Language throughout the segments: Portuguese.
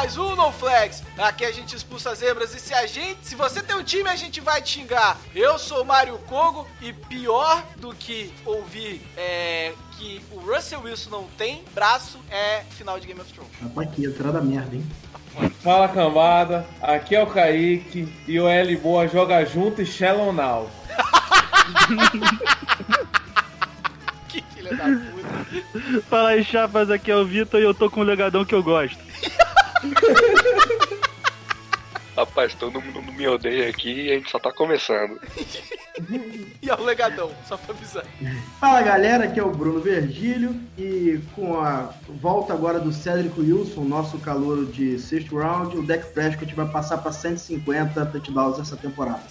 Mais um No Flags. Aqui a gente expulsa zebras e se a gente, se você tem um time, a gente vai te xingar. Eu sou o Mário Kogo e pior do que ouvir é, que o Russell Wilson não tem braço é final de Game of Thrones. Rapaz, que entrada merda, hein? Fala cambada, aqui é o Kaique e o L Boa joga junto e Shallow Now. Que filha da puta. Fala aí, chapas, aqui é o Vitor e eu tô com um legadão que eu gosto. Rapaz, todo mundo me odeia aqui e a gente só tá começando. E é o legadão, só pra avisar. Fala galera, aqui é o Bruno Vergílio e com a volta agora do Cedric Wilson, nosso calouro de sexto round, o Deck Prescott vai passar para 150 touchdowns essa temporada.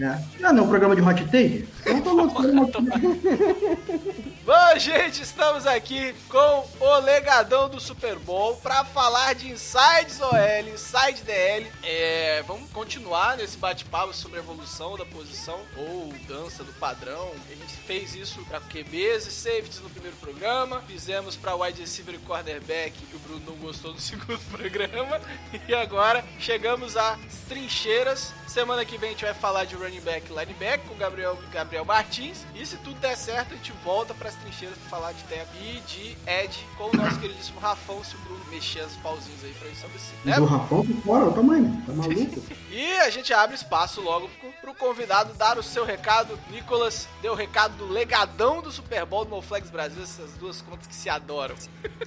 Né? Não, não, programa de hot take? Uma... Bom, gente, estamos aqui com o legadão do Super Bowl para falar de Insides OL, Inside DL. É, vamos continuar nesse bate-papo sobre a evolução da posição ou dança do padrão. A gente fez isso para QBs e safeties no primeiro programa, fizemos para wide receiver e quarterback, que o Bruno não gostou no segundo programa, e agora chegamos às trincheiras. Semana que vem a gente vai falar de running back e linebacker com o Gabriel, Gabriel Martins. E se tudo der certo, a gente volta para as trincheiras para falar de tempo e de Ed com o nosso queridíssimo Rafão, se o Bruno mexer os pauzinhos aí pra isso acontecer. Né? Do Rafão fora, o tamanho, tá maluco? E a gente abre espaço logo pro, pro convidado dar o seu recado. Nicolas deu o recado do legadão do Super Bowl do Flags Brasil, essas duas contas que se adoram.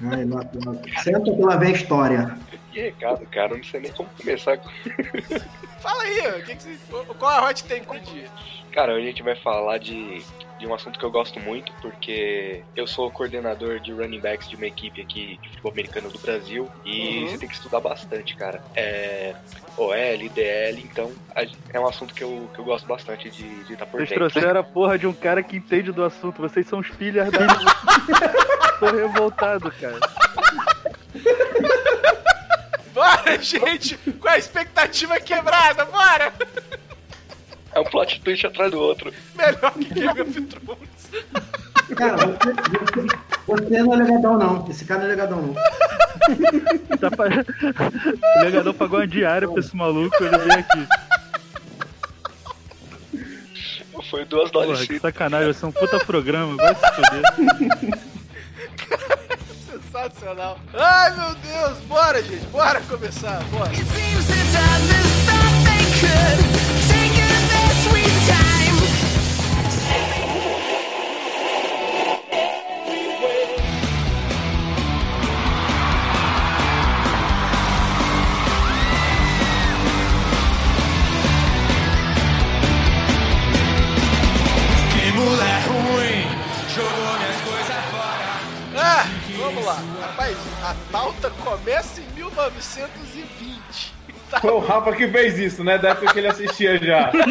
Ai, não, não. Senta que lá vem a história. Que recado, cara, eu não sei nem como começar. com- Fala aí, o que que você- qual é a hot take pro dia? Cara, hoje a gente vai falar de, de um assunto que eu gosto muito, porque eu sou coordenador de running backs de uma equipe aqui de futebol americano do Brasil e Uhum. você tem que estudar bastante, cara. É OL, DL, então a- é um assunto que eu, que eu gosto bastante de estar por Vocês dentro. trouxeram a porra de um cara que entende do assunto. Vocês são os filhos da. tô revoltado, cara. Bora, gente, com a expectativa quebrada, bora! É um plot twist atrás do outro. Melhor que Game of Thrones. Cara, você, você, você não é legadão não, esse cara não é legadão não. Tá pa... O legador pagou uma diária pra esse maluco, ele veio aqui. Foi duas dólares Porra, que sacanagem, vai ser um puta programa, vai se fuder. Sensacional. Ai, meu Deus, bora, gente, bora começar, bora. It seems a pauta começa em 1920. Tá Foi o Rafa que fez isso, né? Da época que ele assistia já.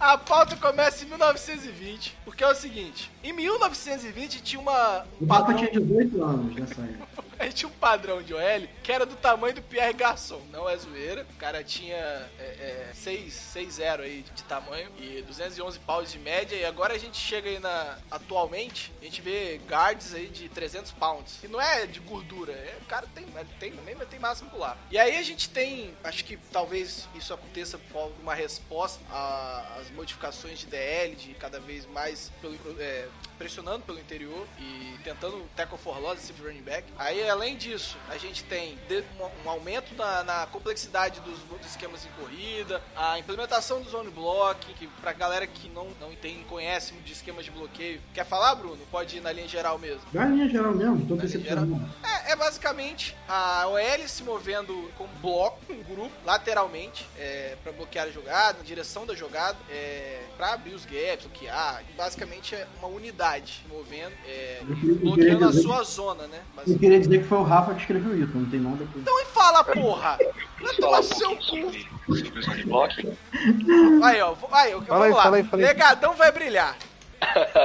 A pauta começa em 1920, porque é o seguinte: em 1920 tinha uma O Rafa tinha 18 anos nessa época. A gente tinha um padrão de OL que era do tamanho do Pierre Garçon. Não é zoeira. O cara tinha é, é, 6-0 aí de tamanho e 211 paus de média. E agora a gente chega aí na. Atualmente, a gente vê guards aí de 300 pounds. E não é de gordura, é, o cara tem, tem também, mas tem massa muscular. E aí a gente tem. Acho que talvez isso aconteça por uma resposta às modificações de DL, de cada vez mais pelo, é, pressionando pelo interior e tentando tackle for loss esse running back. Aí além disso, a gente tem um, um aumento na, na complexidade dos, dos esquemas em corrida, a implementação do zone block, que pra galera que não, não entende, conhece de esquemas de bloqueio. Quer falar, Bruno? Pode ir na linha geral mesmo. Na linha geral mesmo, tô Na decepcionado. É, é basicamente a OL se movendo com bloco, um grupo, lateralmente, é, para bloquear a jogada, em direção da jogada, é, para abrir os gaps, bloquear. Basicamente é uma unidade movendo, é, bloqueando a sua zona, né? Eu queria dizer que foi o Rafa que escreveu isso, não tem nada com Então e fala, porra! Vai falar tomar seu cu! o? Aí, ó, aí, ó, Fala aí, vamos lá. fala aí, fala aí. Legadão vai brilhar.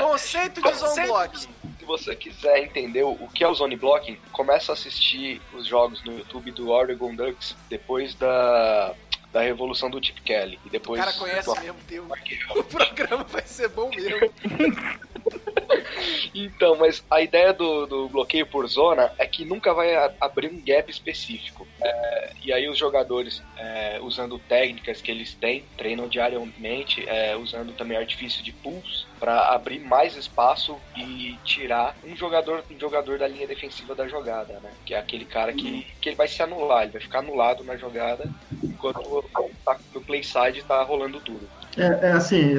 Conceito de zone Conceito block. Se você quiser entender o o que é o Zone Blocking, começa a assistir os jogos no YouTube do Oregon Ducks depois da, da revolução do Chip Kelly. E O depois cara conhece do mesmo, Deus. O programa vai ser bom mesmo. Então, mas a ideia do, do bloqueio por zona é que nunca vai abrir um gap específico. É, e aí os jogadores, é, usando técnicas que eles têm, treinam diariamente, é, usando também artifício de pulse para abrir mais espaço e tirar um jogador, um jogador da linha defensiva da jogada, né? Que é aquele cara que, que ele vai se anular, ele vai ficar anulado na jogada enquanto no play side tá rolando tudo. É, é assim,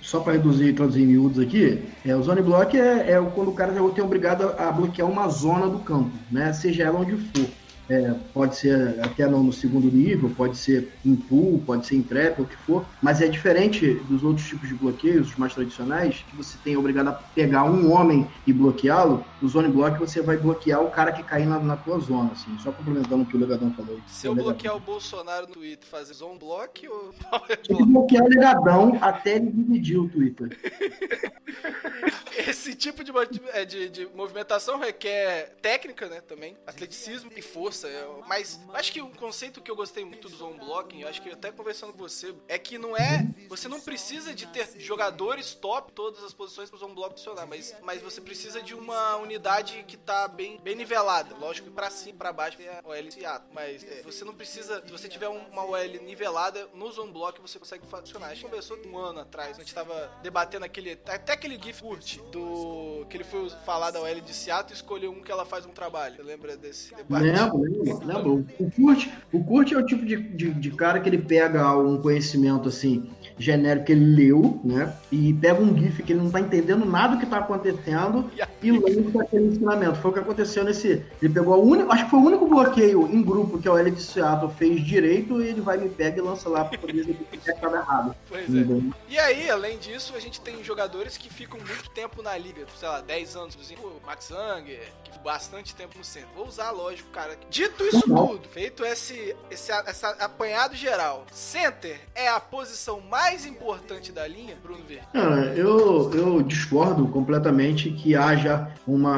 só para reduzir traduzir em miúdos aqui, é, o zone block é, é quando o cara já tem obrigado a bloquear uma zona do campo, né? Seja ela onde for. É, pode ser até no segundo nível, pode ser em pool, pode ser em trap, o que for, mas é diferente dos outros tipos de bloqueios, os mais tradicionais, que você tem obrigado a pegar um homem e bloqueá-lo. No zone block você vai bloquear o cara que cair na, na tua zona, assim, só complementando o que o Legadão falou. Se eu bloquear o Bolsonaro no Twitter, fazer zone block ou Tem que bloquear o Legadão até ele dividir o Twitter. Esse tipo de, é, de, de movimentação requer técnica, né, também, atleticismo e força. é, Mas acho que um conceito que eu gostei muito do zone blocking, eu acho que até conversando com você, é que não é, você não precisa de ter jogadores top todas as posições para o zone block funcionar, mas, mas você precisa de uma unidade que tá bem, bem nivelada. Lógico que para cima, para baixo é a OL e ato, mas é, você não precisa, se você tiver um- uma OL nivelada no zone block, você consegue funcionar. A gente conversou um ano atrás, a gente tava debatendo aquele, até aquele gif curte do que ele foi falar da OL de Seattle e escolheu um que ela faz um trabalho. Você lembra desse debate? Lembro, lembro, lembro. O Kurt, o Kurt é o tipo de, de, de cara que ele pega um conhecimento assim genérico que ele leu, né? E pega um GIF que ele não tá entendendo nada do que tá acontecendo e lança aquele ensinamento. Foi o que aconteceu nesse. Ele pegou a única. Acho que foi o único bloqueio em grupo que a OL de Seattle fez direito e ele vai me pega e lança lá pra poder dizer que estava errado. Pois é. E aí, além disso, a gente tem jogadores que ficam muito tempo na liga, sei lá, 10 anos, por exemplo, o Max Zanger, que ficou bastante tempo no centro. Vou usar, lógico, cara. Dito isso tudo, feito esse, esse essa apanhado geral, center é a posição mais importante da linha, Bruno Verde. Cara, eu, eu discordo completamente que haja uma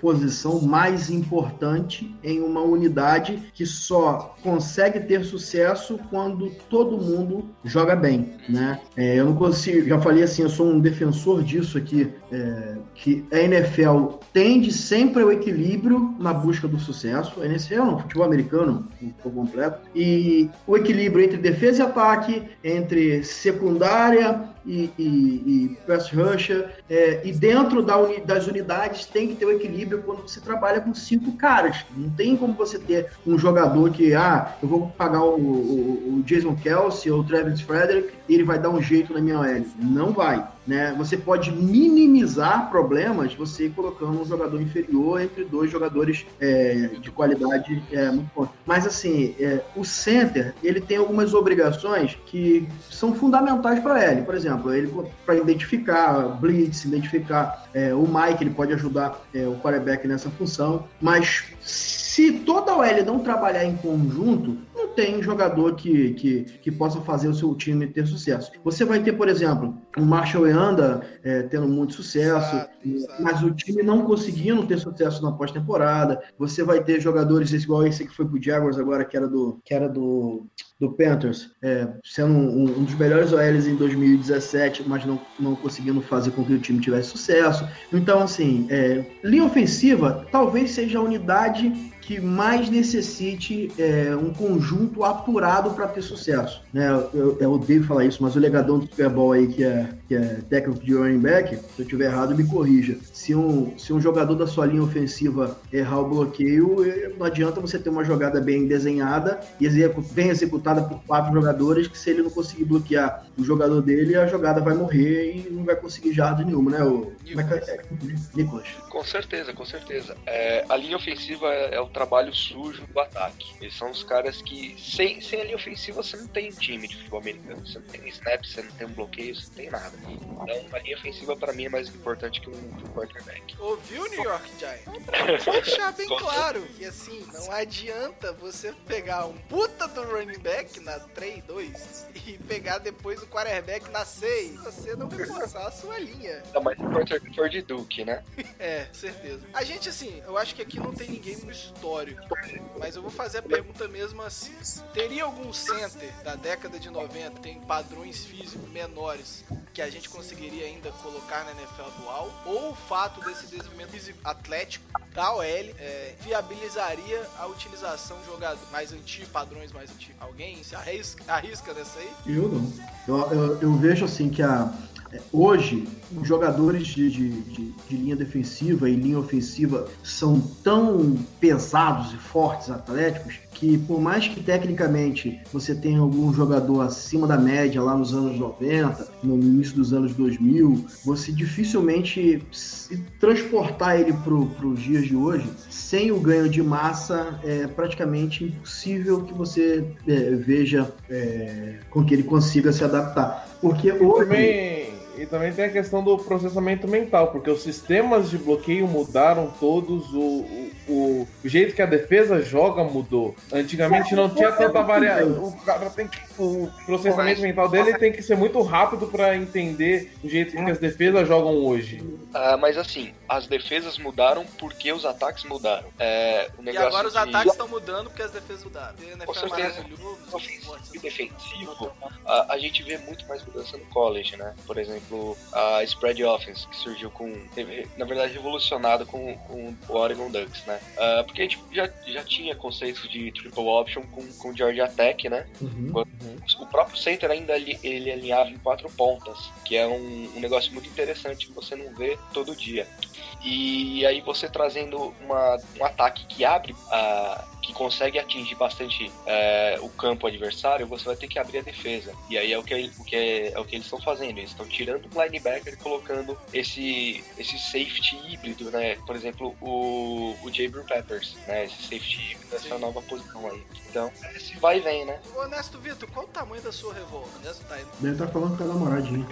posição mais importante em uma unidade que só consegue ter sucesso quando todo mundo joga bem, né? É, eu não consigo, já falei assim, eu sou um defensor disso aqui, é, que a NFL tende sempre ao equilíbrio na busca do sucesso. A NFL não, futebol americano, por completo, e o equilíbrio entre defesa e ataque, entre secundária e, e, e pass rusher, é, e dentro da uni- das unidades tem que ter o equilíbrio quando você trabalha com cinco caras. Não tem como você ter um jogador que, ah, eu vou pagar o, o- o Jason Kelsey ou o Travis Frederick e ele vai dar um jeito na minha OL. Não vai. Né? Você pode minimizar problemas você colocando um jogador inferior entre dois jogadores é, de qualidade é, muito. Mas assim, é, o center ele tem algumas obrigações que são fundamentais para ele. Por exemplo, ele para identificar blitz, identificar é, o Mike, ele pode ajudar é, o quarterback nessa função. Mas se toda a OL não trabalhar em conjunto, não tem jogador que, que, que possa fazer o seu time ter sucesso. Você vai ter, por exemplo, o Marshall Yanda é, tendo muito sucesso, Exato, exato. mas o time não conseguindo ter sucesso na pós-temporada. Você vai ter jogadores igual esse que foi pro Jaguars agora, que era do, que era do, do Panthers, é, sendo um, um dos melhores OLs em 2017, mas não, não conseguindo fazer com que o time tivesse sucesso. Então, assim, é, linha ofensiva talvez seja a unidade que mais necessite é, um conjunto apurado para ter sucesso. Né? Eu, eu odeio falar isso, mas o legadão do Super Bowl aí, que é, que é técnico de running back, se eu estiver errado, me corrija. Se um, se um jogador da sua linha ofensiva errar o bloqueio, eh, não adianta você ter uma jogada bem desenhada e execu bem executada por quatro jogadores, que se ele não conseguir bloquear o jogador dele, a jogada vai morrer e não vai conseguir jarda nenhuma, né? O, como é que é? Nicolas. Com certeza, com certeza. É, a linha ofensiva é, é o trabalho sujo do ataque. Eles são os caras que, sem, sem a linha ofensiva, você não tem time de futebol americano. Você não tem snap, você não tem um bloqueio, você não tem nada. Então, a linha ofensiva, para mim, é mais importante que um, que um quarterback. Ouviu, New York Giants? Pra deixar bem claro que assim, não adianta você pegar um puta do running back na 3-2 e pegar depois o quarterback na 6. Você não reforçar a sua linha. Ainda mais se o quarterback for de Duke, né? É, certeza. A gente, assim, eu acho que aqui não tem ninguém no histórico, mas eu vou fazer a pergunta mesmo assim. Teria algum center da década de 90 que tem padrões físicos menores que a gente conseguiria ainda colocar na NFL atual? Ou o fato desse desenvolvimento atlético da OL é, viabilizaria a utilização de jogadores mais antigos, padrões mais antigos? Alguém se arrisca, arrisca nessa aí? Eu não. Eu, eu, eu vejo assim que a, hoje os jogadores de, de, de, linha defensiva e linha ofensiva são tão pesados e fortes, atléticos, que por mais que tecnicamente você tenha algum jogador acima da média lá nos anos 90, no início dos anos 2000, você dificilmente se transportar ele para os dias de hoje sem o ganho de massa é praticamente impossível que você é, veja é, com que ele consiga se adaptar. Porque hoje. também, e também tem a questão do processamento mental, porque os sistemas de bloqueio mudaram todos, o, o, o jeito que a defesa joga mudou. Antigamente não tinha tanta variação. O cara tem que. O processamento mental dele tem que ser muito rápido para entender o jeito que as defesas jogam hoje. Ah, mas assim, as defesas mudaram porque os ataques mudaram. É, o E negócio agora os de- ataques estão mudando porque as defesas mudaram. NFL Com é certeza. ofensivo e defensivo, a, a gente vê muito mais mudança no college, né? Por exemplo, a spread offense, que surgiu com, teve, na verdade, revolucionado com, com o Oregon Ducks, né? Ah, porque a gente já, já tinha conceitos de triple option com, com Georgia Tech, né? Uhum. O próprio center ainda ali- ele alinhava em quatro pontas, que é um, um negócio muito interessante que você não vê todo dia. E aí você trazendo uma, um ataque que abre, a, que consegue atingir bastante é, o campo adversário, você vai ter que abrir a defesa. E aí é o que, o que, é, é o que eles estão fazendo. Eles estão tirando o linebacker e colocando esse, esse safety híbrido, né? Por exemplo, o, o Jabril Peppers, né? Esse safety híbrido, essa nova posição aí. Então, esse vai e vem, né? Ô, Honesto Vitor, qual o tamanho da sua revolta? Honesto tá aí. Deve estar falando com a namoradinha.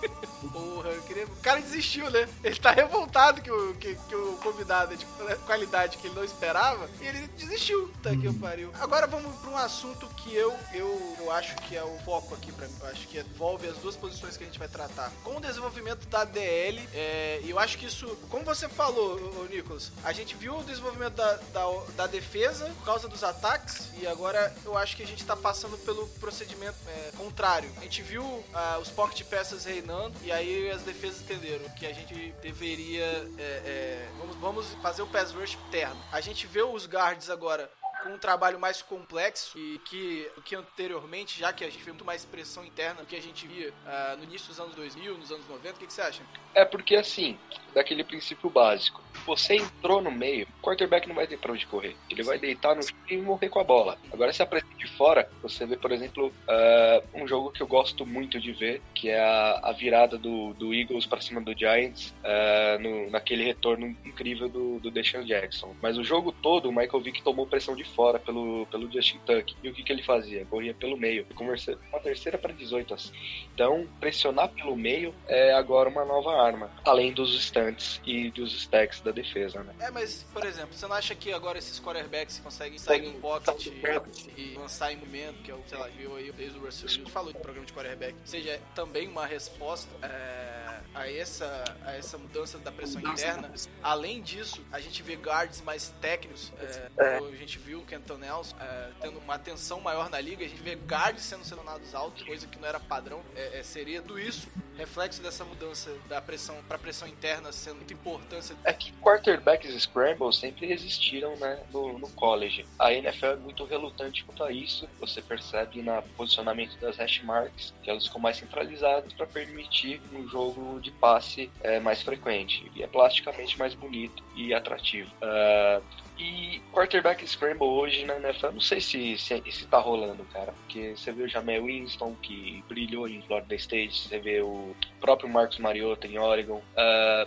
Porra, eu queria... O cara desistiu, né? Ele tá revoltado que o, que, que o convidado é de qualidade que ele não esperava e ele desistiu. Tá que eu pariu. Agora vamos pra um assunto que eu, eu, eu acho que é o foco aqui pra mim. Eu acho que envolve as duas posições que a gente vai tratar. Com o desenvolvimento da DL, é, e eu acho que isso, como você falou, ô, ô, Nicolas, a gente viu o desenvolvimento da, da, da defesa por causa dos ataques e agora eu acho que a gente tá passando pelo procedimento é, contrário. A gente viu ah, os pocket peças reinando e aí as defesas entenderam que a gente deveria é, é, vamos, vamos fazer o pass rush terno. A gente vê os guards agora com um trabalho mais complexo e que, que anteriormente, já que a gente vê muito mais pressão interna do que a gente via ah, no início dos anos 2000, nos anos 90. O que, que você acha? É porque assim, daquele princípio básico. Você entrou no meio, o quarterback não vai ter pra onde correr. Ele vai deitar no chão e morrer com a bola. Agora, se aparecer de fora, você vê, por exemplo, ah, um jogo que eu gosto muito de ver, que é a, a virada do, do Eagles pra cima do Giants, ah, no- naquele retorno incrível do, do Deshaun Jackson. Mas o jogo todo, o Michael Vick tomou pressão de fora pelo, pelo Justin Tuck. E o que, que ele fazia? Corria pelo meio. Conversa- Uma terceira para 18, assim. Então, pressionar pelo meio é agora uma nova arma, além dos stunts e dos stacks da defesa, né? É, mas, por exemplo, você não acha que agora esses quarterbacks conseguem sair em pocket e, e lançar em momento, que é o, sei lá, viu aí desde o Russell Wilson falou do programa de quarterback, seja também uma resposta é, a, essa, a essa mudança da pressão interna? Além disso, a gente vê guards mais técnicos, é, a gente viu o Kenton Nelson é, tendo uma atenção maior na liga, a gente vê guards sendo selecionados altos, coisa que não era padrão, é, é, seria tudo isso reflexo dessa mudança da pressão para pressão interna sendo muito importância É que quarterbacks scramble sempre existiram, né, no, no college. A NFL é muito relutante quanto a isso. Você percebe no posicionamento das hash marks, que elas ficam mais centralizadas para permitir um jogo de passe é, mais frequente. E é plasticamente mais bonito e atrativo. Ah, e quarterback scramble hoje na NFL, não sei se, se, se tá rolando, cara. Porque você vê o Jamel Winston, que brilhou em Florida State, você vê o próprio Marcos Mariota em Oregon. Ah,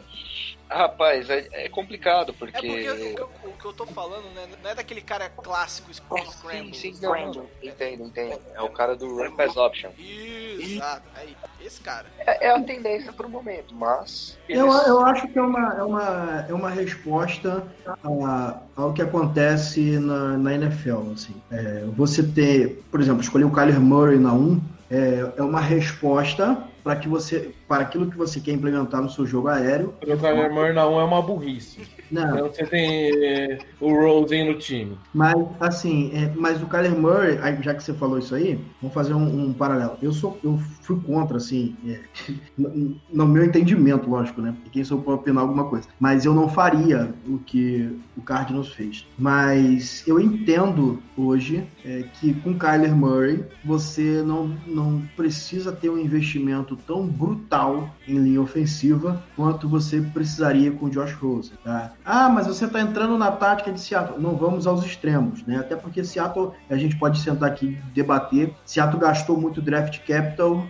rapaz, é, é complicado, porque... É porque o, que eu- o que eu tô falando né, não é daquele cara clássico sc- scramble. Sim, sim, não, não, entendo, entendo. É o cara do Run Pass Option. Isso, exato. Aí, esse cara. É, é a tendência pro momento, mas... Eu, eu acho que é uma, é uma, é uma resposta a- ao que acontece na, na NFL. Assim. É, você ter, por exemplo, escolher o Kyler Murray na 1 é, é uma resposta para que você para aquilo que você quer implementar no seu jogo aéreo. O Kyler Murray na 1 é uma burrice. Não, Então você tem eh, o Rosen no time. Mas, assim, é, mas o Kyler Murray, já que você falou isso aí, vamos fazer um, um paralelo. Eu sou, eu fui contra, assim, é, no, no meu entendimento, lógico, né? Quem sou para opinar alguma coisa. Mas eu não faria o que o Cardinals fez. Mas eu entendo hoje é, que com Kyler Murray você não, não precisa ter um investimento tão brutal em linha ofensiva quanto você precisaria com o Josh Rosen, tá? Ah, mas você está entrando na tática de Seattle. Não vamos aos extremos, né? Até porque Seattle, a gente pode sentar aqui e debater. Seattle gastou muito draft capital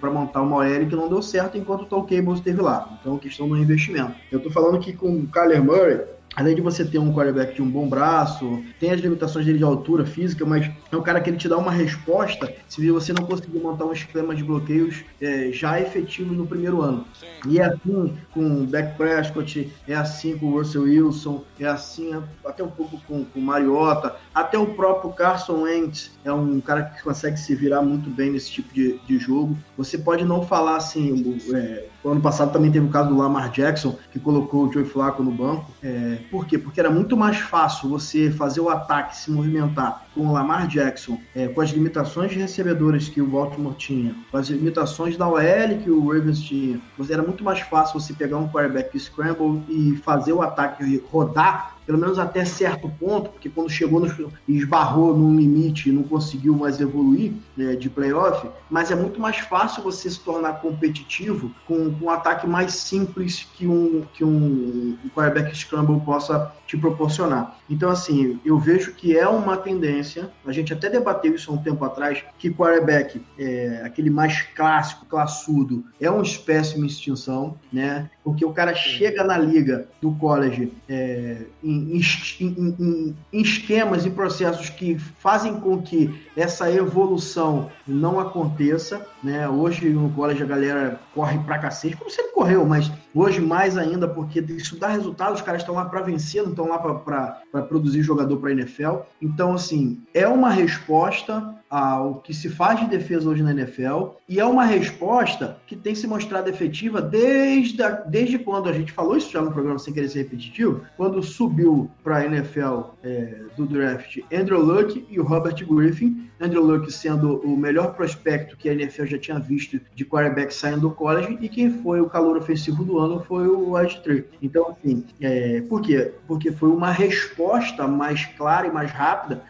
para montar uma OL que não deu certo enquanto o Tom Cable esteve lá. Então, questão do investimento. Eu tô falando que com o Kyler Murray, Além de você ter um quarterback de um bom braço, tem as limitações dele de altura física, mas é um cara que ele te dá uma resposta se você não conseguir montar um esquema de bloqueios é, já efetivos no primeiro ano. Sim. E é assim com o Dak Prescott, é assim com o Russell Wilson, é assim até um pouco com o Mariota, até o próprio Carson Wentz é um cara que consegue se virar muito bem nesse tipo de, de jogo. Você pode não falar assim, o, é, ano passado também teve o caso do Lamar Jackson, que colocou o Joey Flacco no banco. É, por quê? Porque era muito mais fácil você fazer o ataque se movimentar com o Lamar Jackson, é, com as limitações de recebedores que o Baltimore tinha, com as limitações da OL que o Ravens tinha. Era muito mais fácil você pegar um quarterback scramble e fazer o ataque rodar pelo menos até certo ponto, porque quando chegou no, esbarrou num limite e não conseguiu mais evoluir né, de playoff, mas é muito mais fácil você se tornar competitivo com, com um ataque mais simples que um, que um quarterback scramble possa te proporcionar. Então, assim, eu vejo que é uma tendência, a gente até debateu isso há um tempo atrás, que quarterback, é, aquele mais clássico, classudo, é uma espécie em extinção, né? Porque o cara chega na liga do college é, em, em, em, em esquemas e processos que fazem com que essa evolução não aconteça, né? Hoje no college a galera corre pra cacete, como sempre correu, mas hoje mais ainda porque isso dá resultado, os caras estão lá para vencer, não estão lá para produzir jogador para NFL. Então, assim, é uma resposta ao que se faz de defesa hoje na NFL e é uma resposta que tem se mostrado efetiva desde, a, desde quando a gente falou isso já no programa sem querer ser repetitivo, quando subiu para a NFL é, do draft Andrew Luck e o Robert Griffin, Andrew Luck sendo o melhor prospecto que a NFL já tinha visto de quarterback saindo do college e quem foi o calor ofensivo do ano foi o Wide Tree. Então, assim, é, por quê? Porque foi uma resposta mais clara e mais rápida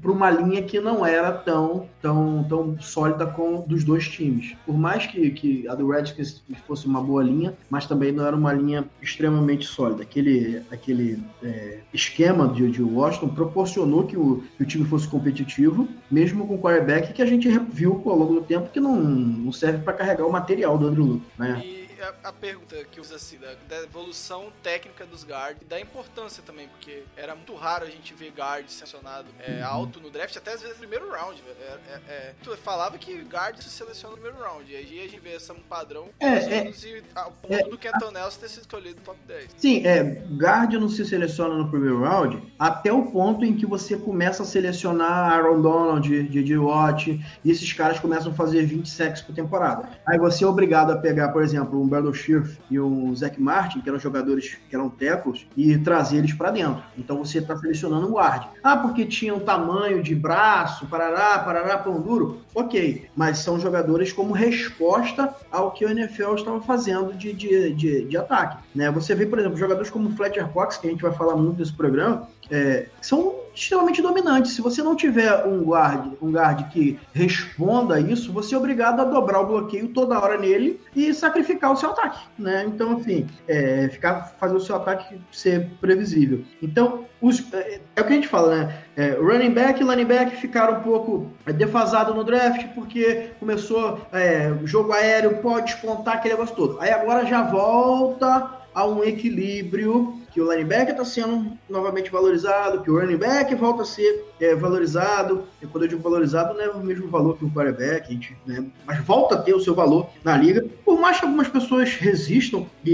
para uma linha que não era tão, tão, tão sólida com dos dois times. Por mais que, que a do Redskins fosse uma boa linha, mas também não era uma linha extremamente sólida. Aquele, aquele é, esquema de, de Washington proporcionou que o, que o time fosse competitivo, mesmo com o quarterback que a gente viu ao longo do tempo que não, não serve para carregar o material do Andrew Luck, né? E a, a pergunta que usa assim, da, da evolução técnica dos guards e da importância também, porque era muito raro a gente ver guard selecionado é, alto no draft, até às vezes no primeiro round. É, é, é, tu falava que guard se seleciona no primeiro round, e aí a gente vê esse padrão É, é. e ao ponto do Kenton Nelson ter sido escolhido no top 10. Sim, é, guard não se seleciona no primeiro round até o ponto em que você começa a selecionar Aaron Donald, J.J. Watt, e esses caras começam a fazer 20 sacks por temporada. Aí você é obrigado a pegar, por exemplo, um Brandon Scherf e um Zach Martin, que eram jogadores que eram tackles, e trazer eles pra dentro. Então você tá selecionando um guard. Ah, porque tinham tamanho de braço, parará, parará, pão duro. Ok, mas são jogadores como resposta ao que o NFL estava fazendo de, de, de, de ataque. Né? Você vê, por exemplo, jogadores como o Fletcher Cox, que a gente vai falar muito nesse programa, é, são extremamente dominantes. Se você não tiver um guard, um guard que responda a isso, você é obrigado a dobrar o bloqueio toda hora nele e sacrificar o seu ataque, né? Então, assim, é, ficar fazer o seu ataque ser previsível. Então, os, é, é o que a gente fala, né? É, running back e running back ficaram um pouco é, defasado no draft porque começou é, jogo aéreo, pode despontar aquele negócio todo. Aí agora já volta a um equilíbrio que o linebacker está sendo novamente valorizado, que o running back volta a ser é, valorizado. E quando digo valorizado, não é o mesmo valor que o quarterback, gente, né? mas volta a ter o seu valor na liga. Por mais que algumas pessoas resistam e,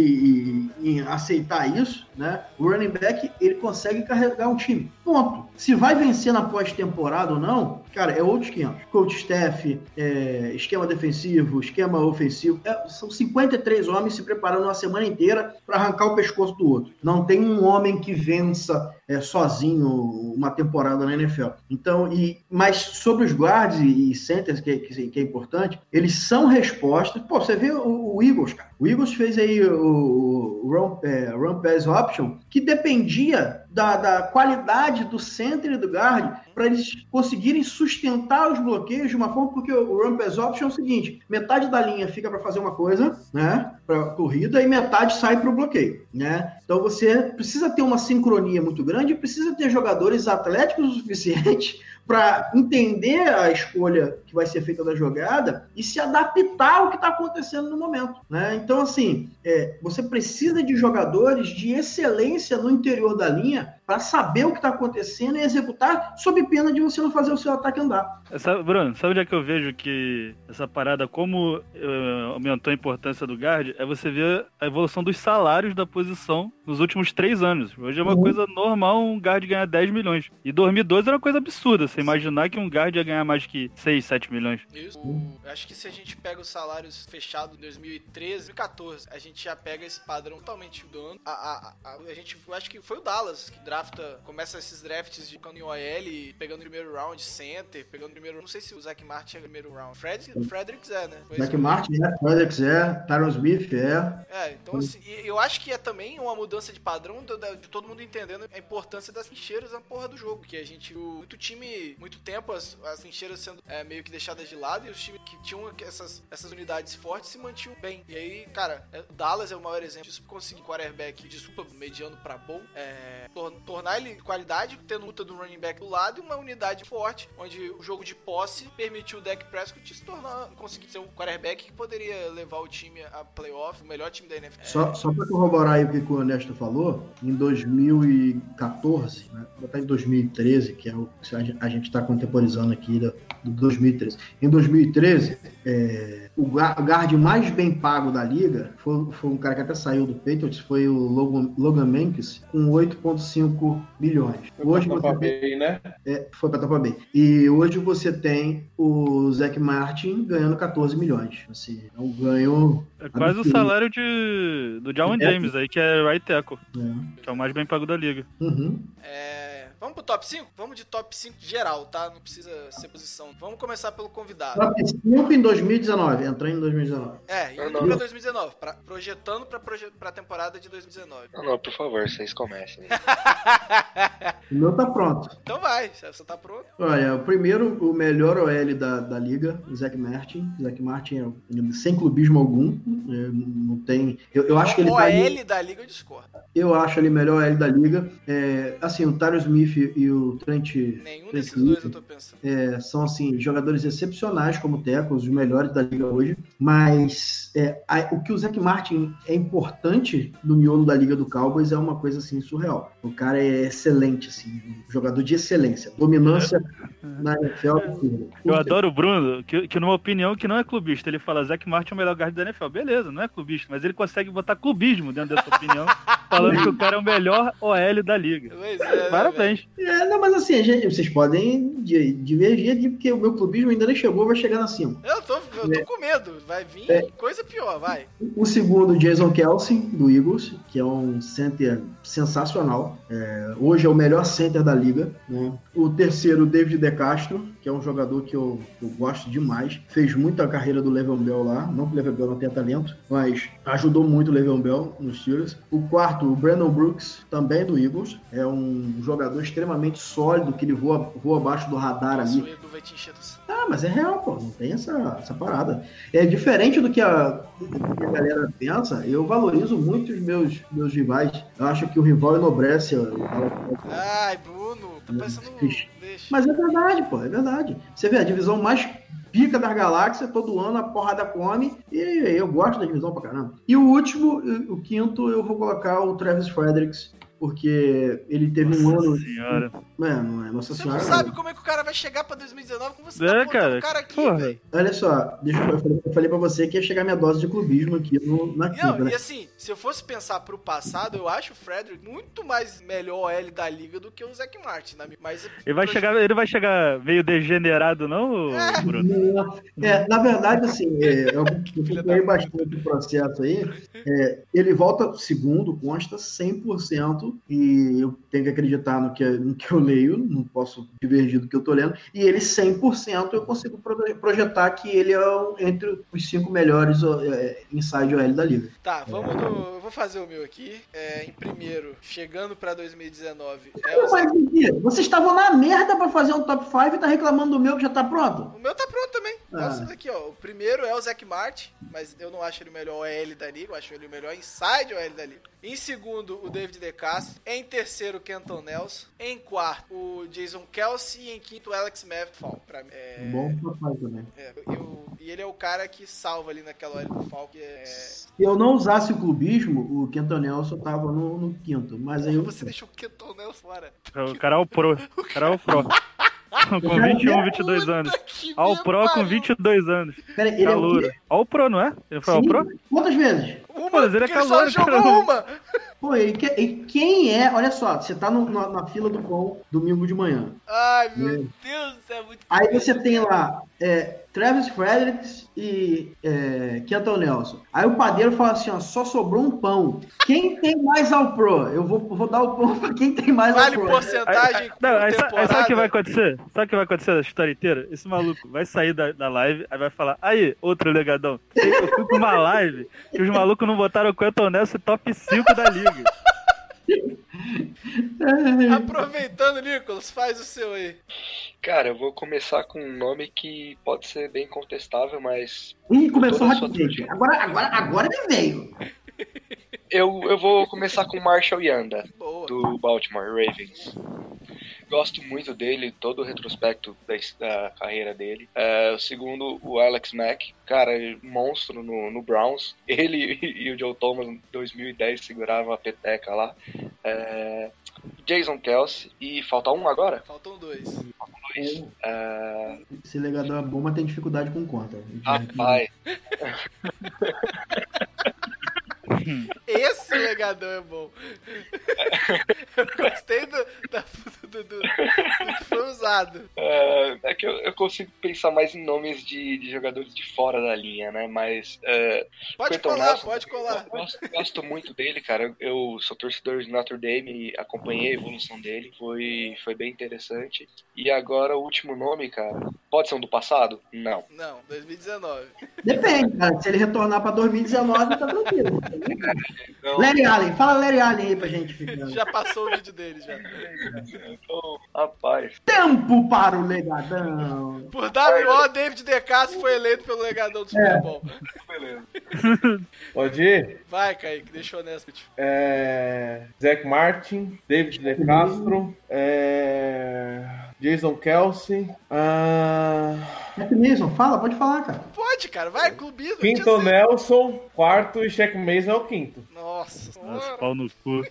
e- em aceitar isso, né? o running back ele consegue carregar um time. Ponto. Se vai vencer na pós-temporada ou não, cara, é outros 500. Coach staff, é, esquema defensivo, esquema ofensivo. É, são 53 homens se preparando uma semana inteira para arrancar o pescoço do outro. Não tem um homem que vença é, sozinho uma temporada na NFL. Então, e, mas sobre os guards e, centers, que, que, que é importante, eles são respostas. Pô, você vê o, o Eagles, cara. O Eagles fez aí o, o run, é, run pass option, que dependia da, da qualidade do center e do guard para eles conseguirem sustentar os bloqueios de uma forma, porque o run option é o seguinte: metade da linha fica para fazer uma coisa, né, para corrida, e metade sai para o bloqueio, né? Então você precisa ter uma sincronia muito grande, precisa ter jogadores atléticos o suficiente para entender a escolha que vai ser feita da jogada e se adaptar ao que está acontecendo no momento. Né? Então, assim, é, você precisa de jogadores de excelência no interior da linha para saber o que está acontecendo e executar, sob pena de você não fazer o seu ataque andar. Essa, Bruno, sabe onde é que eu vejo que essa parada, como eh, aumentou a importância do guard, é você ver a evolução dos salários da posição nos últimos três anos. Hoje é uma Uhum. coisa normal um guard ganhar 10 milhões. E 2012 era uma coisa absurda, você imaginar que um guard ia ganhar mais que 6, 7 milhões. Isso. Eu acho que se a gente pega os salários fechados em 2013, 2014, a gente já pega esse padrão totalmente do ano. A, a, a, a gente, eu acho que foi o Dallas que drafta, começa esses drafts de ficando em OL, pegando o primeiro round, center, pegando o primeiro. Não sei se o Zach Martin é o primeiro round. Fred, Fredericks é, né? Foi Zac esse- Martin é, Alex é, Tyron Smith é. É, então assim, e eu acho que é também uma mudança de padrão do- da- de todo mundo entendendo a importância das trincheiras na porra do jogo. Que a gente viu muito time, muito tempo, as, as trincheiras sendo é, meio que deixadas de lado e os times que tinham essas, essas unidades fortes se mantinham bem. E aí, cara, é- o Dallas é o maior exemplo disso. Conseguir quarterback de super mediano pra bom, é, tornar ele de qualidade, tendo luta do running back do lado e uma unidade forte, onde o jogo de posse permitiu o Dak Prescott se tornar, conseguir ser um quarterback que poderia levar o time a playoff, o melhor time da NFL. Só, só para corroborar aí o que o Ernesto falou, em 2014, né, botar em 2013, que é o que a gente está contemporizando aqui da, do 2013. Em 2013, é, o guard mais bem pago da liga foi, foi um cara que até saiu do Patriots, foi o Logan, Logan com 8,5 milhões. Hoje Tampa você tem, Bay, né? é, foi para Tampa Bay. E hoje você tem o Zach Martin ganhando 14 milhões. Assim, é um ganho. É quase o salário de, do Jawan É. James aí, que é right tackle, É. que é o mais bem pago da liga. Uhum. É, vamos pro top 5? Vamos de top 5 geral, tá? Não precisa ser posição. Vamos começar pelo convidado. Top 5 em 2019, entrou em 2019. É, indo pra 2019, pra- projetando pra, proje pra temporada de 2019. Não, não, por favor, vocês comecem. O meu tá pronto. Então vai, você tá pronto? Olha, o primeiro, o melhor OL da, da liga, o Zach Martin. Zach Martin é sem clubismo algum. é, não tem. Eu, eu acho que ele o tá. OL da Liga eu discordo. Eu acho ele melhor OL da liga. É, assim, o Tyro Smith E o Trent, Nenhum Trent desses dois eu tô pensando. é, são assim jogadores excepcionais como tackles, os melhores da liga hoje, mas é, a- o que o Zach Martin é importante no miolo da liga do Cowboys é uma coisa assim surreal. O cara é excelente, assim, um jogador de excelência, dominância na NFL. absurda. Eu adoro o Bruno, que, que numa opinião que não é clubista, ele fala Zac Martin é o melhor guard da NFL. Beleza, não é clubista, mas ele consegue botar clubismo dentro dessa opinião, falando que o cara é o melhor OL da liga. Pois é, né, É, não, mas assim, a gente- vocês podem di- divergir de porque o meu clubismo ainda nem chegou, vai chegar na 5. velho? Eu tô, eu tô com medo. Vai vir É. coisa pior, vai. O segundo, Jason Kelsey, do Eagles, que é um center sensacional. É, hoje é o melhor center da liga. né? O terceiro, David De Castro, que é um jogador que eu, eu gosto demais. Fez muito a carreira do Le'Veon Bell lá. Não que o Le'Veon Bell não tenha talento, mas ajudou muito o Le'Veon Bell nos Steelers. O quarto, o Brandon Brooks, também do Eagles. É um jogador extremamente sólido, que ele voa, voa abaixo do radar ali. o Edu vai te encher do. Ah, mas é real, pô. Não tem essa, essa parada. É diferente do que a, do que a galera pensa. Eu valorizo muito os meus, meus rivais. Eu acho que o rival enobrece. ó, Ai, Bruno, tá. Fixe. Deixa. Mas é verdade, pô. É verdade. Você vê a divisão mais pica das galáxias, todo ano a porrada come. E eu gosto da divisão pra caramba. E o último, o quinto, eu vou colocar o Travis Fredericks. Porque ele teve um ano. Nossa senhora. É, não é? Nossa Você senhora. não sabe como é que o cara vai chegar pra 2019 como você É, tá cara, o cara aqui, velho. Olha só, deixa eu, eu falei- eu falei pra você que ia chegar minha dose de clubismo aqui no, na quinta, Não, né? e assim, se eu fosse pensar pro passado, eu acho o Frederick muito mais melhor OL da liga do que o Zac Martin. Na minha... Mas Ele vai chegar, ele vai chegar meio degenerado, não, É. Bruno? É, na verdade, assim, é, eu acompanhei bastante o processo aí. É, ele volta segundo, consta 100%, e eu tenho que acreditar no que, no que eu leio, não posso divergir do que eu tô lendo. E ele 100% eu consigo pro- projetar que ele é um- entre os cinco melhores ó, é, inside OL da liga. Tá, vamos no. Ooh. Vou fazer o meu aqui. É, em primeiro, chegando pra 2019, é o, Gui, vocês estavam na merda pra fazer um top 5 e tá reclamando do meu que já tá pronto? o meu tá pronto também. Ah. Esse daqui, ó. O primeiro é o Zac Martin, mas eu não acho ele o melhor OL da liga, eu acho ele o melhor inside OL da liga. Em segundo, o David DeCastro. Em terceiro, o Kenton Nelson. Em quarto, o Jason Kelsey. E em quinto, o Alex Fall. Pra mim. É, Bom 5 também. é, eu- e ele é o cara que salva ali naquela OL do Falcon. É, Se eu não usasse o clubismo, o Kenton Nelson tava no, no quinto. Mas aí eu. você deixou o Kenton Nelson fora. O cara é o pro. O cara é o pro. com 21, 22 anos. Puta Ao pro com pariu. 22 anos. Pera, ele é o Calouro. Ao pro, não é? Ele foi ao Sim. pro? Quantas vezes? Uma, Pô, ele é porque só calouro, jogou cara. uma. Pô, e, que- e quem é? Olha só, você tá no- na, na fila do pão domingo de manhã. Ai, meu Deus, é muito Aí você tem lá é, Travis Fredericks e é, Kenton Nelson. Aí o padeiro fala assim: ó, só sobrou um pão. Quem tem mais ao pro? Eu vou, vou dar o pão pra quem tem mais Vale ao pro. porcentagem Não, por aí, sabe o que vai acontecer? Sabe o que vai acontecer da história inteira? Esse maluco vai sair da, da live, aí vai falar, aí, outro legadão. Eu fui pra uma live que os malucos não botaram o Quentin Nelson top 5 da liga. Aproveitando, Nicolas, faz o seu aí. Cara, eu vou começar com um nome que pode ser bem contestável, mas Ih, começou sua trajetória. Agora, agora, agora ele veio. eu, eu vou começar com Marshall Yanda, Boa. do Baltimore Ravens. Gosto muito dele, todo o retrospecto da, da carreira dele. É, o segundo, o Alex Mack, cara, monstro no, no Browns. Ele e o Joe Thomas em 2010 seguravam a peteca lá. É, Jason Kelsey, e falta um agora? Faltam dois. Dois. É, Esse legador é bom, mas tem dificuldade com conta. rapaz, Esse legadão é bom. Eu gostei do, da- do, do- do- que foi usado. é, é que eu, eu consigo pensar mais em nomes de, de jogadores de fora da linha, né? Mas é, Pode colar, Nelson, pode colar. Eu gosto, gosto muito dele, cara. Eu sou torcedor de Notre Dame e acompanhei a evolução dele. Foi, foi bem interessante. E agora o último nome, cara. Pode ser um do passado? Não. Não, 2019. Depende, cara. Se ele retornar pra 2019, tá tranquilo. Então, Larry Allen, fala Larry Allen aí pra gente. Já passou o vídeo dele já. Então, rapaz. Tempo! Para o legadão. Por WO, David De Castro foi eleito pelo legadão do Super Bowl. Beleza. Pode ir? Vai, Kaique, deixa eu honesto. É... Zach Martin, David De Castro, é... Jason Kelsey, ah... Jack Mason, fala, pode falar, cara. Pode, cara, vai, clubismo. Quinton tinha Nelson, quarto e Shaq Mason é o quinto. Nossa, Nossa, senhora, pau no cu.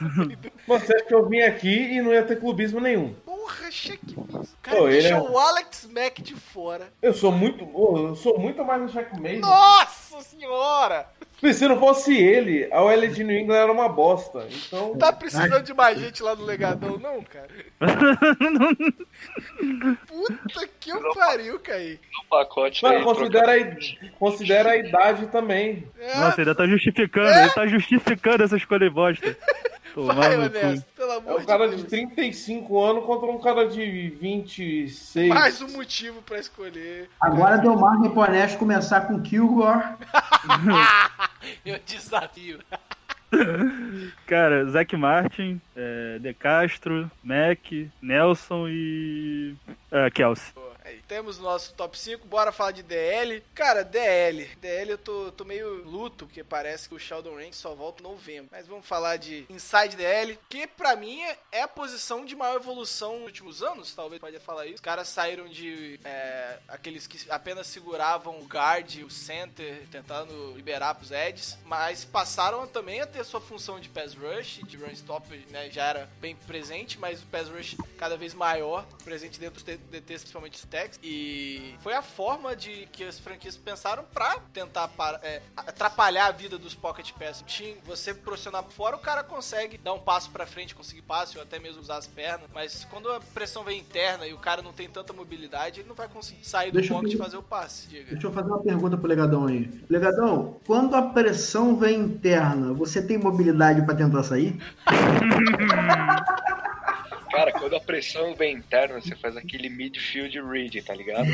Mano, você acha que eu vim aqui e não ia ter clubismo nenhum? porra. O cara Pô, ele deixou é- o Alex Mack de fora. Eu sou muito. Eu sou muito mais Shaq Mason. Nossa senhora! Se não fosse ele, a OL de New England era uma bosta. Então. Tá precisando de mais gente lá no Legadão, não, cara? Puta que eu pariu, Kaique. Um pacote aí. considera a, considera a idade também. É, Nossa, ainda tá justificando, ele tá justificando essa escolha bosta. Vai. Honesto, pelo É amor um cara de de Deus. 35 anos contra um cara de 26. Mais um motivo pra escolher. Agora deu margem pro Ernesto começar com Kilgore. Eu desafio. Cara, Zac Martin, é, De Castro, Mac, Nelson e. É, Kelsey. Aí, temos nosso top 5, bora falar de DL. Cara, DL. DL eu tô, tô meio luto, porque parece que o Sheldon Rank só volta em novembro. Mas vamos falar de Inside DL, que pra mim é a posição de maior evolução nos últimos anos, talvez pode falar isso. Os caras saíram de é, aqueles que apenas seguravam o guard o center, tentando liberar pros edges, mas passaram também a ter sua função de pass rush, de run stop, né, já era bem presente, mas o pass rush cada vez maior, presente dentro dos DTs, principalmente os techs, e foi a forma de que as franquias pensaram pra tentar para- é, atrapalhar a vida dos pocket pass. Tinha- Você pressionar por fora, o cara consegue dar um passo pra frente, conseguir passe, ou até mesmo usar as pernas, mas quando a pressão vem interna e o cara não tem tanta mobilidade, ele não vai conseguir sair do Deixa pocket e fazer o passe, diga. Deixa eu fazer uma pergunta pro Legadão aí. Legadão, quando a pressão vem interna, você tem mobilidade pra tentar sair? Cara, quando a pressão vem interna, você faz aquele midfield read, tá ligado?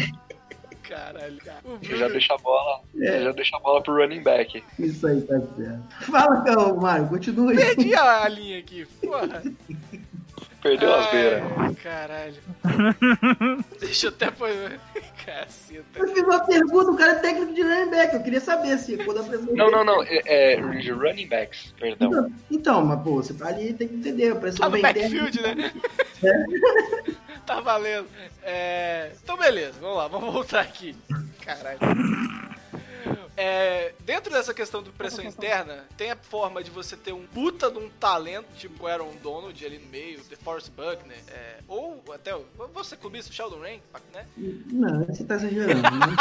Caralho, cara. Você já deixa a bola, É. já deixa a bola pro running back. Isso aí tá certo. Fala, meu, Mário, continue. Perdi a linha aqui, porra. Perdeu as Ai, beiras. Caralho. Deixa eu até pôr. Caceta. Eu fiz uma pergunta, o cara é técnico de running back. Eu queria saber se quando a pressão Não, não, não. É, é de running backs, perdão. Então, então, mas pô, você tá ali, tem que entender. Pressão Tá no backfield, né? tá valendo. É... Então, beleza, vamos lá, vamos voltar aqui. Caralho. É, dentro dessa questão do pressão interna, tem a forma de você ter um puta de um talento, tipo Aaron Donald ali no meio, The Force Buckner, é, ou até, você clubista, Sheldon Rank, né? Não, você tá exagerando. Né?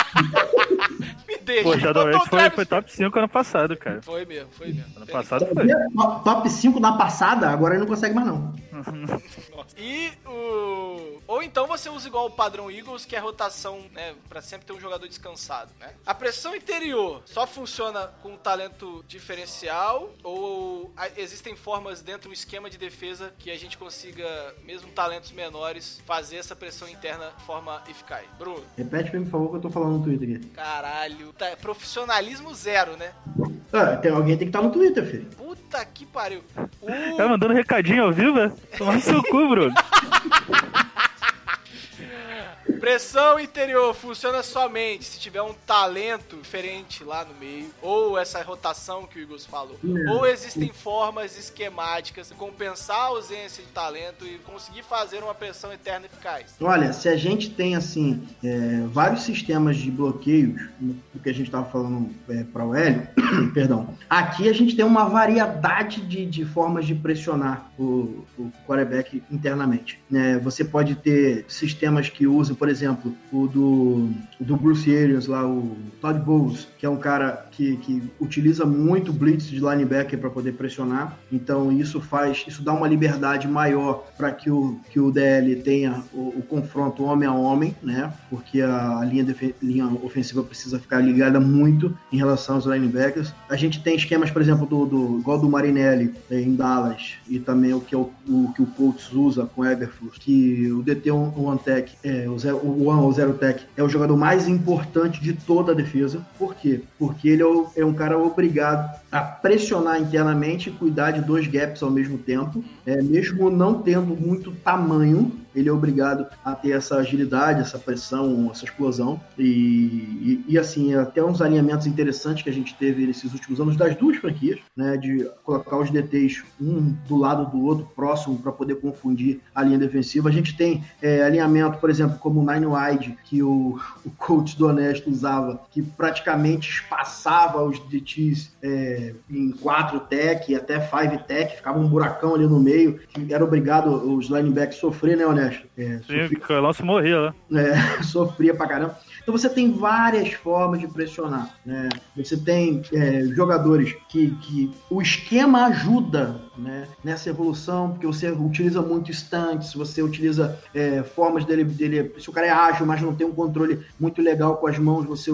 Me deixa. Pô, Ranch o foi, foi top 5 ano passado, cara. Foi mesmo, foi mesmo. Ano passado foi. Top- Top 5 na passada, agora ele não consegue mais não. Nossa. E o. Ou então você usa igual o padrão Eagles, que é rotação, né? Pra sempre ter um jogador descansado, né? A pressão interior só funciona com um talento diferencial ou existem formas dentro do esquema de defesa que a gente consiga, mesmo talentos menores, fazer essa pressão interna de forma eficaz? Bruno, Repete pra mim, por favor, que eu tô falando no Twitter aqui. caralho. Tá, profissionalismo zero, né? Ah, tem, alguém tem que estar no Twitter, filho. Puta que pariu. O... Tá mandando recadinho ao vivo, é? Tomar no seu cu, Bruno. Pressão interior funciona somente se tiver um talento diferente lá no meio, ou essa rotação que o Eagles falou. Ou existem formas esquemáticas de compensar a ausência de talento e conseguir fazer uma pressão interna eficaz. Olha, se a gente tem, assim, é, vários sistemas de bloqueios, do que a gente estava falando é, para o Hélio, perdão, aqui a gente tem uma variedade de, de formas de pressionar o, o quarterback internamente. né? você pode ter sistemas que usam, por exemplo, o do, o do Bruce Arians lá, o Todd Bowles, que é um cara que, que utiliza muito blitz de linebacker para poder pressionar. Então isso faz, isso dá uma liberdade maior para que o, que o DL tenha o, o confronto homem a homem, né? Porque a, linha, linha ofensiva precisa ficar ligada muito em relação aos linebackers. A gente tem esquemas, por exemplo, do, do igual do Marinelli eh, em Dallas e também o que, é o, o que o Colts usa com o Eberflus, que o DT One Tech, é, o, zero, o One ou Zero Tech é o jogador mais importante de toda a defesa. Por quê? Porque ele é, o- é um cara obrigado a pressionar internamente e cuidar de dois gaps ao mesmo tempo, é, mesmo não tendo muito tamanho, ele é obrigado a ter essa agilidade, essa pressão, essa explosão. E, e, e, assim, até uns alinhamentos interessantes que a gente teve nesses últimos anos das duas franquias, né? De colocar os DTs um do lado do outro, próximo, para poder confundir a linha defensiva. A gente tem é, alinhamento, por exemplo, como o Nine Wide, que o, o coach do Honesto usava, que praticamente espaçava os DTs é, em 4 tech, até 5 tech, ficava um buracão ali no meio, que era obrigado os linebacks sofrer, né, Honesto? É, Sim, porque o Alonso morria lá. é, sofria pra caramba. Então você tem várias formas de pressionar. Né? Você tem é, jogadores que, que o esquema ajuda né, nessa evolução, porque você utiliza muito stunts, você utiliza é, formas dele, dele. Se o cara é ágil, mas não tem um controle muito legal com as mãos, você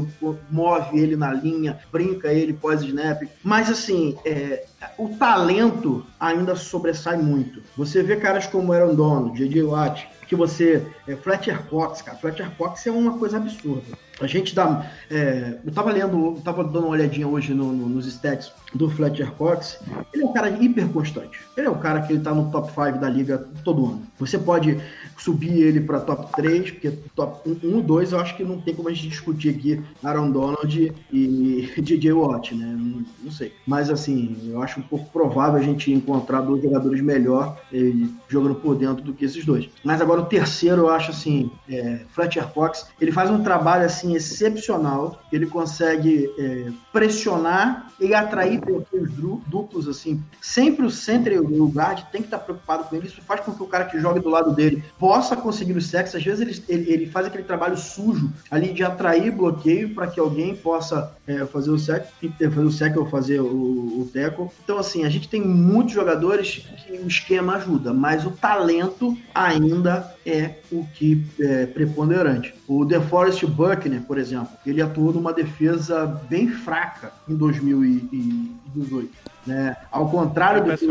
move ele na linha, brinca ele pós-snap. Mas assim, é, o talento ainda sobressai muito. Você vê caras como Aaron Donald, J.J. Watt, que você. É, Fletcher Cox, cara. Fletcher Cox é uma coisa absurda. A gente dá. É, eu tava lendo, eu tava dando uma olhadinha hoje no, no, nos stats do Fletcher Cox. Ele é um cara hiper constante. Ele é um cara que ele tá no top 5 da liga todo ano. Você pode subir ele para top 3, porque top 1 e 2 eu acho que não tem como a gente discutir aqui Aaron Donald e DJ Watt, né? Não, não sei. Mas assim, eu acho um pouco provável a gente encontrar dois jogadores melhor eh, jogando por dentro do que esses dois. Mas agora o terceiro eu acho assim, é, Fletcher Cox, ele faz um trabalho assim excepcional, ele consegue é, pressionar e atrair bloqueios dru- duplos assim. Sempre o center e o guard tem que estar preocupado com ele. Isso faz com que o cara que joga do lado dele possa conseguir o sexo. Às vezes ele, ele, ele faz aquele trabalho sujo ali de atrair bloqueio para que alguém possa é, fazer o sec, fazer o sec ou fazer o, o tackle. Então assim, a gente tem muitos jogadores que o esquema ajuda, mas o talento ainda é o que é preponderante. O DeForest Buckner, por exemplo, ele atuou numa defesa bem fraca em 2018. Né? Ao contrário do que,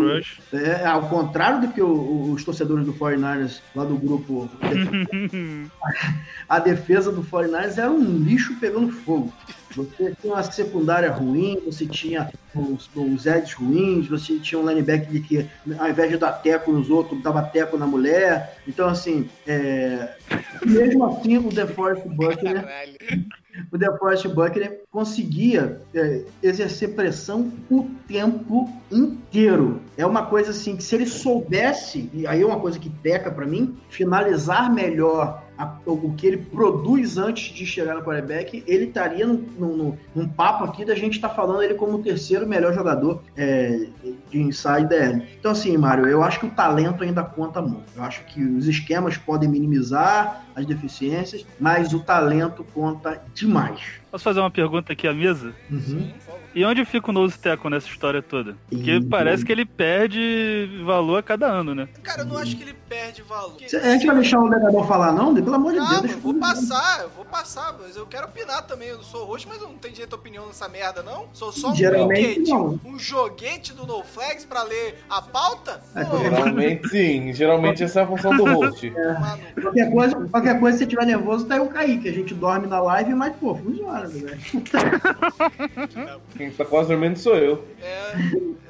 é, ao contrário do que o- os torcedores do 49ers lá do grupo a defesa do 49ers era um lixo pegando fogo. Você tinha uma secundária ruim, você tinha os, os edges ruins, você tinha um linebacker que, ao invés de dar teco nos outros, dava teco na mulher. Então, assim, é, mesmo assim, o DeForest Buckner. O DeForest Buckner conseguia é, exercer pressão o tempo inteiro. É uma coisa assim que se ele soubesse, e aí é uma coisa que peca pra mim, finalizar melhor a- o que ele produz antes de chegar no quarterback, ele estaria num, num- num papo aqui da gente estar falando ele como o terceiro melhor jogador é, de inside DL. Então assim, Mário, eu acho que o talento ainda conta muito. Eu acho que os esquemas podem minimizar as deficiências, mas o talento conta demais. Posso fazer uma pergunta aqui à mesa? Uhum. E onde fica o nose tackle nessa história toda? Porque Ih, parece que ele perde valor a cada ano, né? Cara, eu não acho que ele perde valor. Cê- A gente vai deixar o Legador falar, não? Pelo amor de Deus, Calma, deixa eu vou passar, eu vou passar, mas eu quero opinar também. Eu não sou host, mas eu não tenho direito a opinião nessa merda, não. Sou só um Geralmente joguete. não. Um joguete do No Flags pra ler a pauta? É, Geralmente sim, geralmente essa é a função do host. mano, Qualquer coisa, qualquer coisa, se você tiver nervoso, tá aí o Kaique. A gente dorme na live, mas, pô, funciona, né? Quem tá quase dormindo sou eu. É,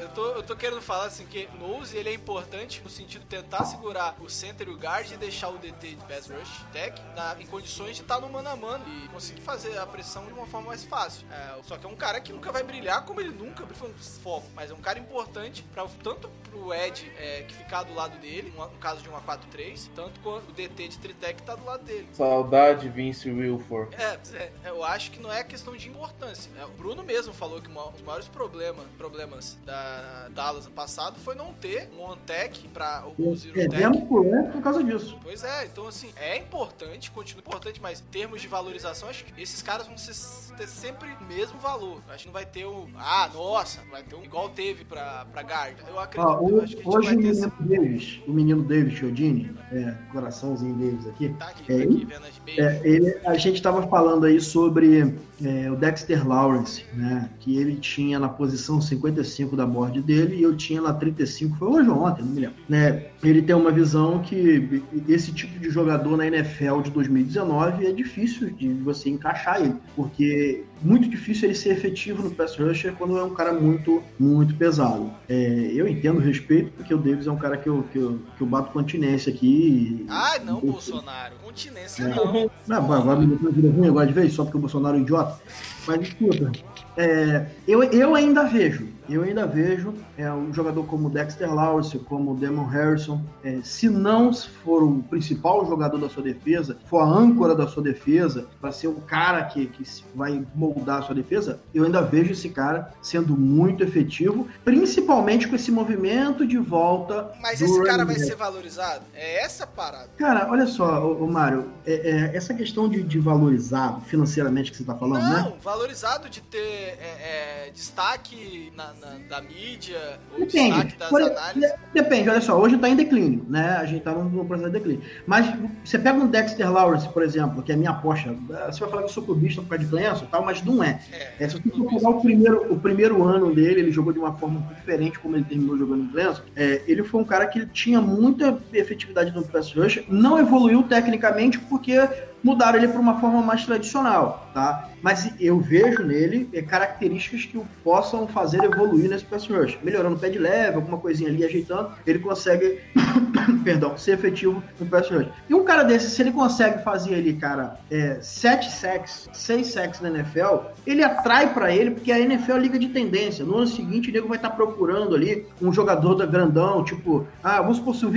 eu tô, eu tô querendo falar assim que nose ele é importante no sentido de tentar segurar o center e o guard e deixar o DT de pass rush tech na- em condições de estar no mano a mano e conseguir fazer a pressão de uma forma mais fácil. É, só que é um cara que nunca vai brilhar como ele nunca brilhou no foco, mas é um cara importante para tanto pro Ed é, que ficar do lado dele, no caso de uma 4-3, tanto quanto o DT de tritec tá do lado dele. Saudade, Vince Wilford. É, é, eu acho que não é questão de importância. né? O Bruno mesmo falou que uma- os maiores problemas, problemas da Dallas no passado foi não ter um on-tech pra o zero Perdemos por, é, por causa disso. Pois é, então assim, é importante, continua importante, mas em termos de valorização, acho que esses caras vão ser- ter sempre o mesmo valor. Acho que não vai ter um. Ah, nossa, vai ter um igual teve pra, pra guard. Eu acredito, eu o- acho que a gente hoje o ter. menino Davis, o menino Davis Chiodini, é, coraçãozinho Davis aqui, Tá É, aqui. É, ele, a gente estava falando aí sobre é, o Dexter Lawrence, né? Que ele tinha na posição 55 da board dele e eu tinha na 35, foi hoje ou ontem, não me lembro. Né? Ele tem uma visão que esse tipo de jogador na NFL de 2019 é difícil de você encaixar ele, porque muito difícil ele ser efetivo no pass rusher quando é um cara muito, muito pesado. É, eu entendo o respeito, porque o Davis é um cara que eu, que eu, que eu bato continência aqui. e- Ah, não, eu- Bolsonaro. Continência É. não. Não, agora agora me de ruim agora de vez, só porque o Bolsonaro é um idiota. Mas escuta, é, eu, eu ainda vejo, eu ainda vejo é, um jogador como Dexter Lawrence, como Demon Harrison, é, se não for o principal jogador da sua defesa, for a âncora da sua defesa, para ser o cara que, que vai moldar a sua defesa, eu ainda vejo esse cara sendo muito efetivo, principalmente com esse movimento de volta. Mas esse cara vai ser valorizado? É essa a parada. Cara, olha só, ô, ô Mário, é- é, essa questão de, de valorizado financeiramente que você tá falando, né? Não, valorizado de ter é, é, destaque na, na- da mídia, ou Depende. destaque das Por- análises. Depende, olha só, hoje tá em declínio, né? A gente tá num, num processo de declínio. Mas você pega um Dexter Lawrence, por exemplo, que é minha aposta, você vai falar que eu sou clubista por causa de Clemson e tal, mas não é. É, É, se você for pegar o primeiro, o primeiro ano dele, ele jogou de uma forma diferente como ele terminou jogando em Clemson. É, ele foi um cara que tinha muita efetividade no pass rush, não evoluiu tecnicamente porque mudaram ele para uma forma mais tradicional, tá? Mas eu vejo nele é, características que o possam fazer evoluir nesse pass rush. Melhorando o pé de leve, alguma coisinha ali, ajeitando, ele consegue, perdão, ser efetivo no pass rush. E um cara desse, se ele consegue fazer ali, cara, é, 7 sacks, 6 sacks na NFL, ele atrai pra ele, porque a NFL é liga de tendência. No ano seguinte, o nego vai estar procurando ali um jogador da grandão, tipo, ah, vamos supor se o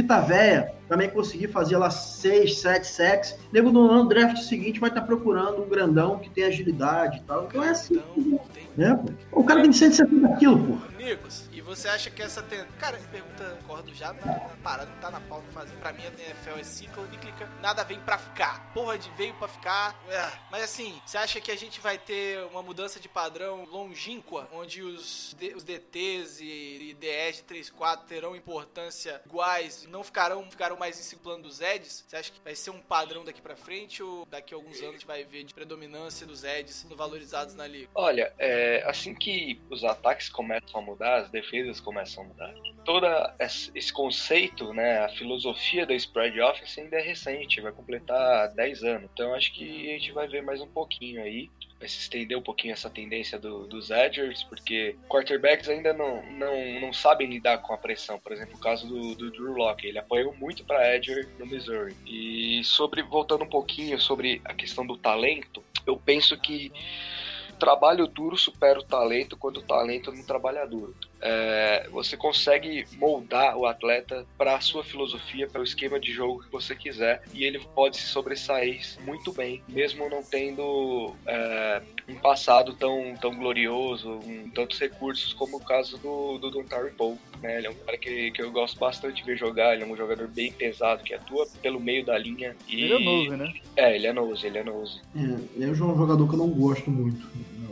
também conseguir fazer lá 6, 7 sacks, nego no draft seguinte vai estar procurando um grandão que tem agilidade e tal. Então é assim, Então, né, pô? O cara tem 170 quilos, pô. E você acha que essa ten... Cara, pergunta, concordo já na, na parada, não tá na pauta fazer. Pra mim, a NFL é cíclica, nada vem pra ficar. Porra de veio pra ficar. é. Mas assim, você acha que a gente vai ter uma mudança de padrão longínqua, onde os, D- os DTs e, e DS de 3-4 terão importância iguais, não ficarão, ficarão mais em plano dos Eds? Você acha que vai ser um padrão daqui pra frente ou daqui a alguns anos a gente vai ver de predominância dos Eds sendo valorizados na liga? Olha, é, assim que os ataques começam a mudar, as defesas começam a mudar. Todo esse conceito, né, a filosofia da spread offense ainda é recente, vai completar 10 anos. Então acho que a gente vai ver mais um pouquinho aí. Vai se estender um pouquinho essa tendência do- dos edgers, porque quarterbacks ainda não, não, não sabem lidar com a pressão. Por exemplo, o caso do, do Drew Locke, ele apoiou muito para edger no Missouri. E sobre voltando um pouquinho sobre a questão do talento, eu penso que trabalho duro supera o talento quando o talento não trabalha duro. É, você consegue moldar o atleta para a sua filosofia, para o esquema de jogo que você quiser, e ele pode se sobressair muito bem, mesmo não tendo é, um passado tão, tão glorioso, um, tantos recursos como o caso do, do Dontari Paul. Né? Ele é um cara que, que eu gosto bastante de ver jogar, ele é um jogador bem pesado, que atua pelo meio da linha. E... Ele é novo, né? É, ele é nose, ele é nose. É, é um jogador que eu não gosto muito.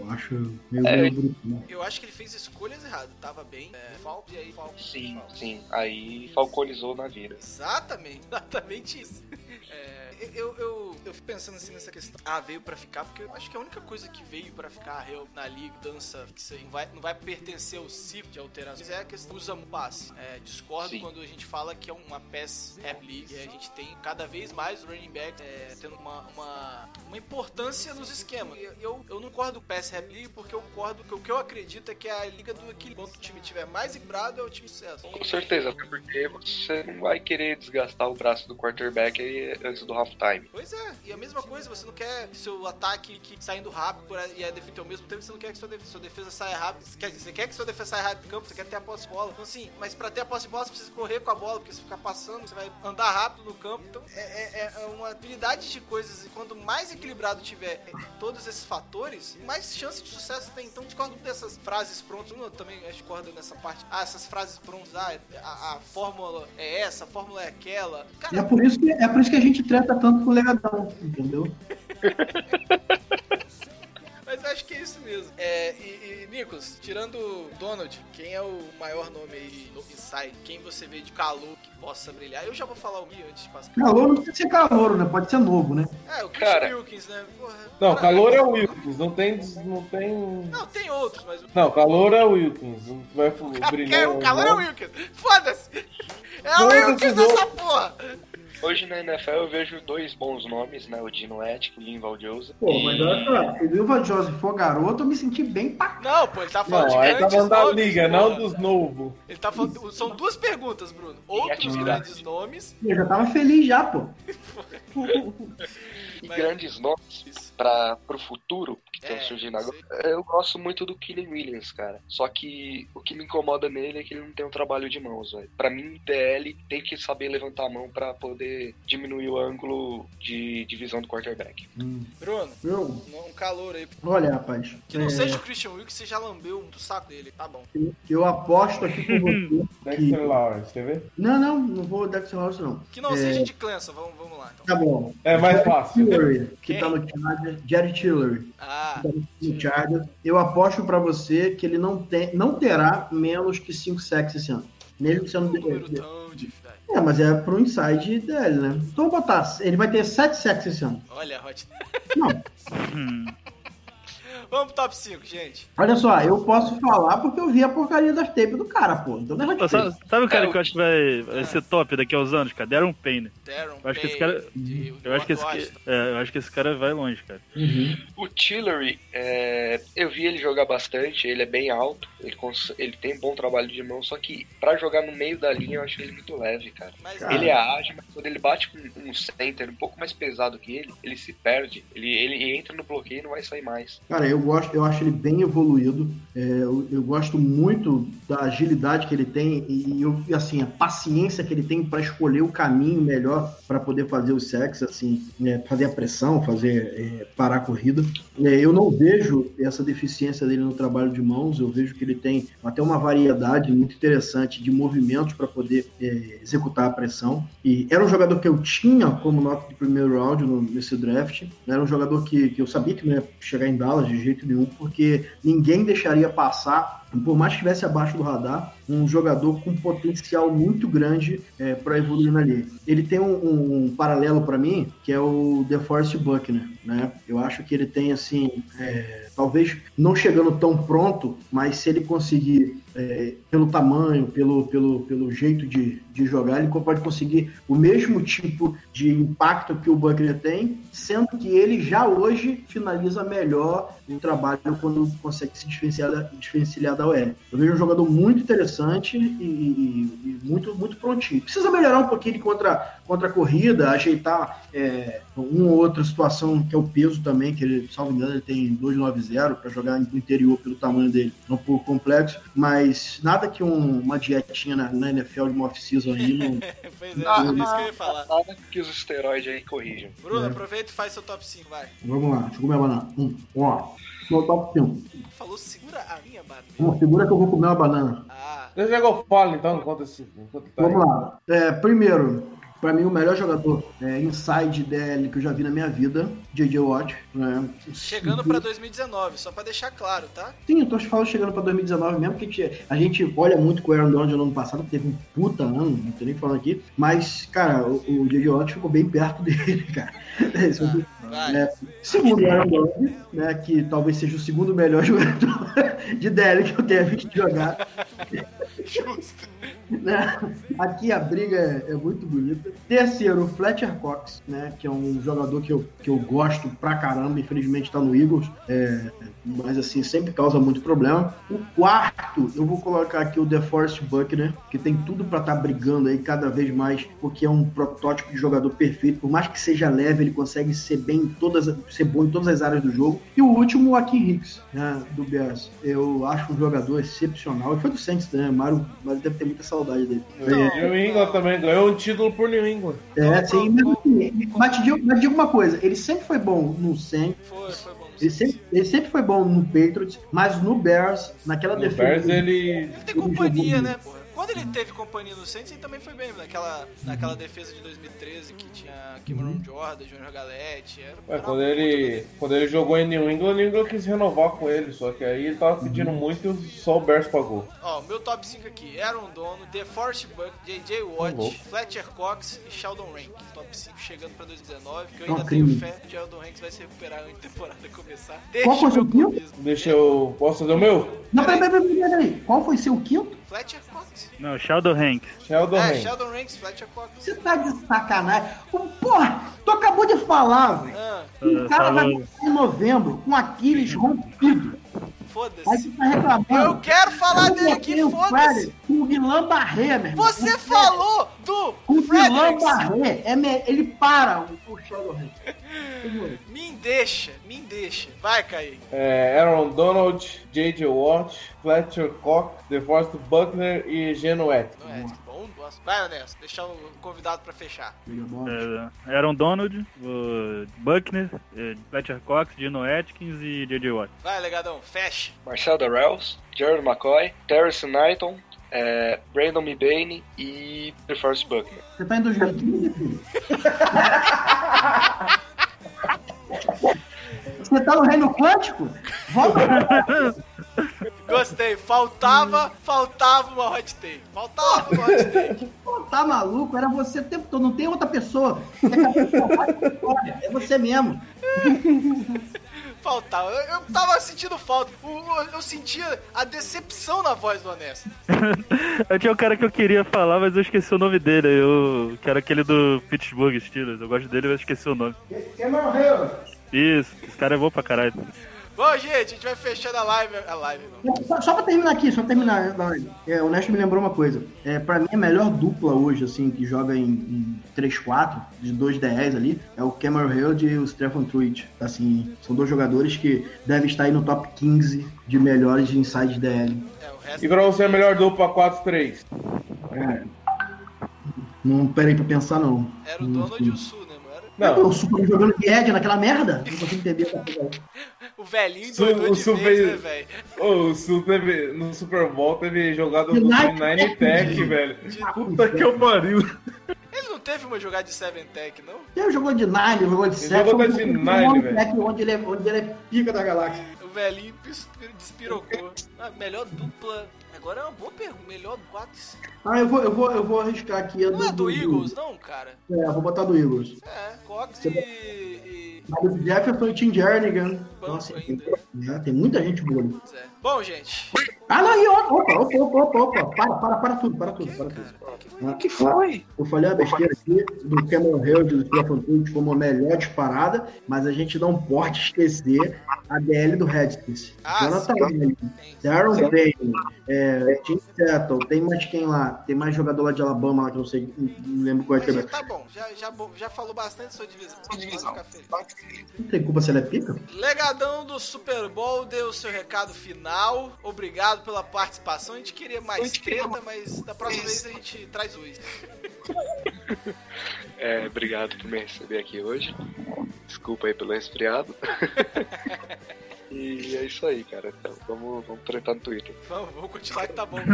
Eu acho meio, É. meio bruto. né? Eu acho que ele fez escolhas erradas. Tava bem, é, Falco, e aí Falco. Sim, Falco. sim. Aí falconizou na vida. Exatamente, exatamente isso. É, eu, eu, eu fico pensando assim nessa questão. Ah, veio pra ficar, porque eu acho que a única coisa que veio pra ficar real na liga, dança, que isso aí não vai, não vai pertencer ao ciclo de alterações, é a questão usa um passe. É, discordo Sim. quando a gente fala que é uma pass rap league. E a gente tem cada vez mais running back é, tendo uma, uma, uma importância nos esquemas. E Eu, eu não concordo com pass rap league porque eu concordo que o que eu acredito é que é a liga do equilíbrio. Quanto o time tiver mais equilibrado, é o time sucesso. Com certeza, porque você não vai querer desgastar o braço do quarterback aí antes do halftime. Pois é, e a mesma coisa, você não quer que seu ataque que saindo rápido por e a defesa ao mesmo tempo, você não quer que sua defesa, sua defesa saia rápido. Quer, você quer que sua defesa saia rápido do campo, você quer ter a posse de bola. Então, assim, mas pra ter a posse de bola, você precisa correr com a bola, porque se ficar passando, você vai andar rápido no campo. Então, é, é- é uma habilidade de coisas, e quanto mais equilibrado tiver é, todos esses fatores, mais chance de sucesso tem. Então, discordo dessas frases prontas. Eu também discordo nessa parte. Ah, essas frases prontas, ah, a, a fórmula é essa, a fórmula é aquela. Cara, é por, isso que, é por isso que a gente trata tanto com o legadão, entendeu? Mas acho que é isso mesmo. É, e, e Nicolas, tirando o Donald, quem é o maior nome aí no Inside? Quem você vê de calor que possa brilhar? Eu já vou falar o meu antes de passar. Calor não precisa ser calor, né? Pode ser novo, né? É, o Chris Cara. Wilkins, né? Porra. Não, calor é o Wilkins, não tem. Não, tem... Não, tem outros, mas o. não calor é o Wilkins. Não vai brilhar. o calor é o Wilkins. Foda-se! É o Wilkins dessa porra! Hoje na NFL eu vejo dois bons nomes, né? O Dino Etch e o Linval Joseph. Pô, mas olha só, se o Vilva Joseph for garoto, eu me senti bem pra Não, pô, ele tá falando Não, de tá grandes falando da nomes. liga, não dos novos. Ele tá falando. São duas perguntas, Bruno. Outros atividade. grandes nomes. Eu já tava feliz já, pô. E Mas- grandes nomes para pro futuro que estão É, surgindo agora. sei. Eu gosto muito do Killian Williams, cara. Só que o que me incomoda nele é que ele não tem um trabalho de mãos, velho. Pra mim, DL tem que saber levantar a mão pra poder diminuir o ângulo de divisão do quarterback. Bruno, Eu, um calor aí. olha, rapaz. Que não é, seja o Christian Wilkes, você já lambeu um do saco dele. Tá bom. Eu aposto aqui com você. Dexter Lawrence, quer ver? Não, não, não vou Dexter Lawrence, não. Que não É. seja de Clemson. Vamos, vamos lá, então. Tá bom. É mais fácil. Tillery, que Quem? tá no Chargers, Jerry Tillery, Ah, que tá no Chargers. Eu aposto pra você que ele não, tem, não terá menos que 5 sacks esse ano. Mesmo sendo. um difícil. É, mas é pro inside dele, né? Então vou botar. Ele vai ter 7 sacks esse ano. Olha, Hot. Não. Vamos pro top 5, gente. Olha só, eu posso falar porque eu vi a porcaria das tapes do cara, pô. Então não é Pô, sabe, sabe o cara É, que eu acho que vai, vai ser top daqui a uns anos, cara? Darren Payne. Darren Eu acho que esse cara- de- Eu acho que esse, é, eu acho que esse cara vai longe, cara. O Tillery, é, eu vi ele jogar bastante, ele é bem alto, ele, cons- ele tem um bom trabalho de mão, só que pra jogar no meio da linha eu acho ele muito leve, cara. Mas Cara. Ele é ágil, mas quando ele bate com um center um pouco mais pesado que ele, ele se perde. Ele, ele entra no bloqueio e não vai sair mais. Cara, eu gosto, eu acho ele bem evoluído. É, eu, eu gosto muito da agilidade que ele tem e, eu- assim a paciência que ele tem para escolher o caminho melhor para poder fazer o sexo, assim, né, fazer a pressão, fazer é, parar a corrida. É, eu não vejo essa deficiência dele no trabalho de mãos. Eu vejo que ele tem até uma variedade muito interessante de movimentos para poder é, executar a pressão. E era um jogador que eu tinha como nota de primeiro round no- nesse draft. Era um jogador que, que eu sabia que não ia chegar em Dallas de jeito nenhum, porque ninguém deixaria passar, por mais que estivesse abaixo do radar, um jogador com potencial muito grande para evoluir na liga. Ele tem um, um- um paralelo para mim, que é o DeForest Buckner, né? Eu acho que ele tem, assim, é, talvez não chegando tão pronto, mas se ele conseguir é, pelo tamanho, pelo, pelo, pelo jeito de, de jogar, ele pode conseguir o mesmo tipo de impacto que o Buckner tem, sendo que ele já hoje finaliza melhor o trabalho quando consegue se desvencilhar, desvencilhar da OL. Eu vejo um jogador muito interessante e, e- e muito, muito prontinho. Precisa melhorar um pouquinho contra, contra a corrida, ajeitar é, uma ou outra situação que é o peso também, que ele, salvo engano, ele tem 290 para jogar no interior pelo tamanho dele, é um pouco complexo, mas nada que um- uma dietinha na, na NFL de uma off-season aí não, Pois é, Ah, é isso que eu ia falar. Nada que os esteroides aí corrijam. Bruno, É. aproveita e faz seu top 5, vai. Vamos lá, deixa eu comer a banana. Hum, ó, meu top 5. Falou, segura a minha banana. Hum, segura que eu vou comer uma banana. Ah, Deixa eu eu falo então, enquanto, esse, enquanto tá aí. Vamos lá. É, primeiro, pra mim, o melhor jogador é, inside DL que eu já vi na minha vida, J.J. Watt. Né? chegando pra 2019, só pra deixar claro, tá? Sim, eu tô falando chegando pra 2019 mesmo, porque a gente olha muito com o Aaron Donald no ano passado, que teve um puta ano, não tô nem falando aqui, mas, cara, o, o J.J. Watt ficou bem perto dele, cara. Isso aqui- Vai. É, segundo o Aaron Donald, né, que talvez seja o segundo melhor jogador de DL que eu tenha visto jogar. Justo. Né? Aqui a briga é, é muito bonita. Terceiro, Fletcher Cox, né? Que é um jogador que eu, que eu gosto pra caramba. Infelizmente tá no Eagles. é, mas assim, sempre causa muito problema. O quarto, eu vou colocar aqui o DeForest Buckner, que tem tudo pra estar brigando aí cada vez mais, porque é um protótipo de jogador perfeito. Por mais que seja leve, ele consegue ser bem em todas, ser bom em todas as áreas do jogo. E o último, o Akin Hicks, né, do Bears. Eu acho um jogador excepcional. E foi do Saints, né? Mário, Mário deve ter muita saudade dele. É, New England também ganhou um título por New England. é, sim, mas, assim, mas, digo, mas digo uma coisa, ele sempre foi bom no Saints, Foi, foi bom. Ele sempre, ele sempre foi bom no Patriots, mas no Bears, naquela No defesa... Bears ele. Ele tem Ele companhia, né, porra? Quando ele teve companhia no Saints, ele também foi bem, naquela, naquela defesa de 2013 que tinha Cameron Jordan, Junior Galete. Era, É, era quando ele, quando ele jogou em New England, o New England quis renovar com ele, só que aí ele tava pedindo muito e só o Bears pagou. Ó, meu top 5 aqui: Aaron Dono, DeForest Buck, J.J. Watt, louco. Fletcher Cox e Sheldon Rank. Top 5 chegando pra 2019, que eu ainda tenho fé que Sheldon Ranks vai se recuperar antes da temporada começar. Qual foi o seu quinto? Deixa eu. Posso fazer o meu? Não, peraí, peraí, peraí, peraí. Qual foi seu quinto? Fletcher Cox. Não, Sheldon Hanks. Sheldon É, Hanks. Sheldon Ranks, Fletcher Cox. Você tá de sacanagem. Porra, tu acabou de falar, velho. Ah, O cara vai falou. voltar em novembro com Aquiles rompido. Foda-se. tá. Eu quero falar dele aqui, foda-se. O Guilherme Barré, meu irmão. Você O falou do O Guilherme. Barré, é me- ele para o, o. Me deixa, me deixa. Vai, Kaique. É, Aaron Donald, J.J. Watt, Fletcher Cox, DeForest Buckner e Geno Atkins. É, bom, gosto. Vai, Ernesto, deixar o convidado pra fechar. É, Aaron Donald, o Buckner, é, Fletcher Cox, Dino Atkins e J.J. Watt. Vai, legadão, fecha. Marcel Darrells, Jared McCoy, Terrence Knighton, é, Brandon Mebane e DeForest Buckner. Você tá em 2015, filho? Você tá no reino quântico? Volta Gostei. Faltava, faltava uma hot take. Faltava uma hot take. Pô, tá maluco? Era você o tempo todo, não tem outra pessoa. É capaz de falar essa história, É você mesmo. Faltava. Eu, eu tava sentindo falta. O- eu sentia a decepção na voz do Honesto. Eu tinha um cara que eu queria falar, mas eu esqueci o nome dele. Eu, que era aquele do Pittsburgh Steelers. Eu gosto dele, mas esqueci o nome. Quem morreu? Isso, esse cara é bom pra caralho. Bom, gente, a gente vai fechando a live. A live, não. Só, só pra terminar aqui, só pra terminar. É, o Nesto me lembrou uma coisa. É, pra mim, a melhor dupla hoje, assim, que joga em, em 3-4, de 2 DRs ali, é o Cameron Hill e o Stephen Truitt. Assim, são dois jogadores que devem estar aí no top 15 de melhores de inside DL. É, o resto. E pra você, a melhor dupla 4-3. É. Não peraí pra pensar, não. Era o Donald e o Sul, né, não. Não, O Super jogando de Ed naquela merda? Não consigo entender essa coisa. O velhinho Su- doidou o de Sul vez, né, velho? o Sul teve, no Super Bowl teve jogada do Nine Tech, velho. Puta que eu pariu. Ele não teve uma jogada de Seven Tech, não? Ele jogou de Nine, jogou de Seven. jogou de Nine, velho. Onde ele, é, onde ele é pica da galáxia. O velhinho despirocou. Ah, melhor dupla. Agora é uma boa pergunta. Melhor 4 e 5. Ah, eu vou, eu vou, eu vou arriscar aqui. a Não é do Eagles, não, cara? É, eu vou botar do Eagles. É, Cox e. e... O Jefferson e Tim Jernigan. Então, assim, ainda. né, tem muita gente boa. ali. É. Bom, gente. Ah, não, e opa, opa, opa, opa, opa, opa. Para, para, para tudo, para tudo, para tudo. O que foi? Eu falei uma besteira aqui do Cameron Hill e do Stephen Tuitt como a melhor disparada, mas a gente não pode esquecer a DL do Redskins. Ah, Jonathan sim. Allen, Darren Payne, é, Tim Settle, tem mais quem lá? Tem mais jogador lá de Alabama lá que eu não sei, não lembro qual é que é. tá bom, já, já, já falou bastante sua divisão. Pode ficar feliz. Não tem culpa se ela é pica? Legadão do Super Bowl deu o seu recado final. Obrigado pela participação. A gente queria mais treta, mas da próxima vez a gente traz dois. É, obrigado por me receber aqui hoje. Desculpa aí pelo resfriado. e é isso aí, cara. Então, vamos, vamos tretar no Twitter. Vamos, vamos continuar que tá bom.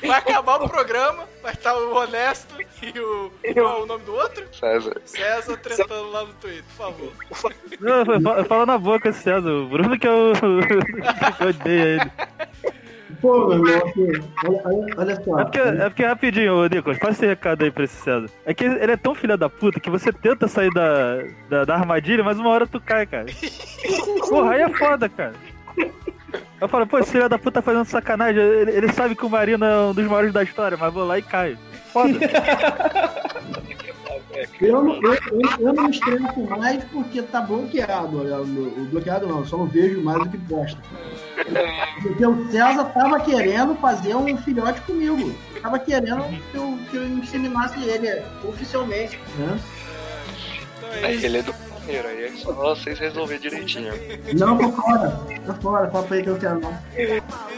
Vai acabar o programa, vai estar o Honesto e o. Qual é o nome do outro? César. César tretando lá no Twitter, por favor. Não, falo na boca esse César. O Bruno que eu, eu odeio ele. Pô, meu irmão, assim, olha, olha, só. É porque, é porque rapidinho, ô Nicolas, passa esse recado aí pra esse César. É que ele é tão filha da puta que você tenta sair da, da, da armadilha, mas uma hora tu cai, cara. Porra, aí é foda, cara. Eu falo, pô, esse filho da puta tá fazendo sacanagem. Ele, ele sabe que o Marino é um dos maiores da história, mas vou lá e caio. Foda. Eu, não- eu, eu, eu não mais porque tá bloqueado. O, o bloqueado não, eu só não vejo mais o que gosta. Porque o César tava querendo fazer um filhote comigo. Tava querendo que eu, que eu inseminasse ele oficialmente. Né? Então É é que isso. ele é do Palmeiras, aí é só vocês resolver direitinho. Não, tô fora. Tô fora, fala pra ele que eu quero não.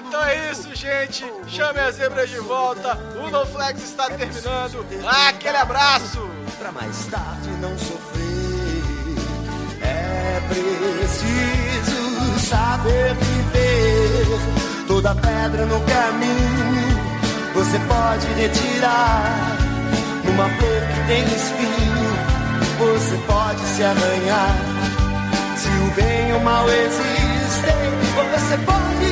Então é isso, gente. Chame as zebras de volta. O No Flex está terminando. Aquele abraço. Pra mais tarde não sofrer. É preciso saber viver. Toda pedra no caminho você pode retirar. Numa flor que tem espinho, você pode se arranhar. Se o bem e o mal existem, você pode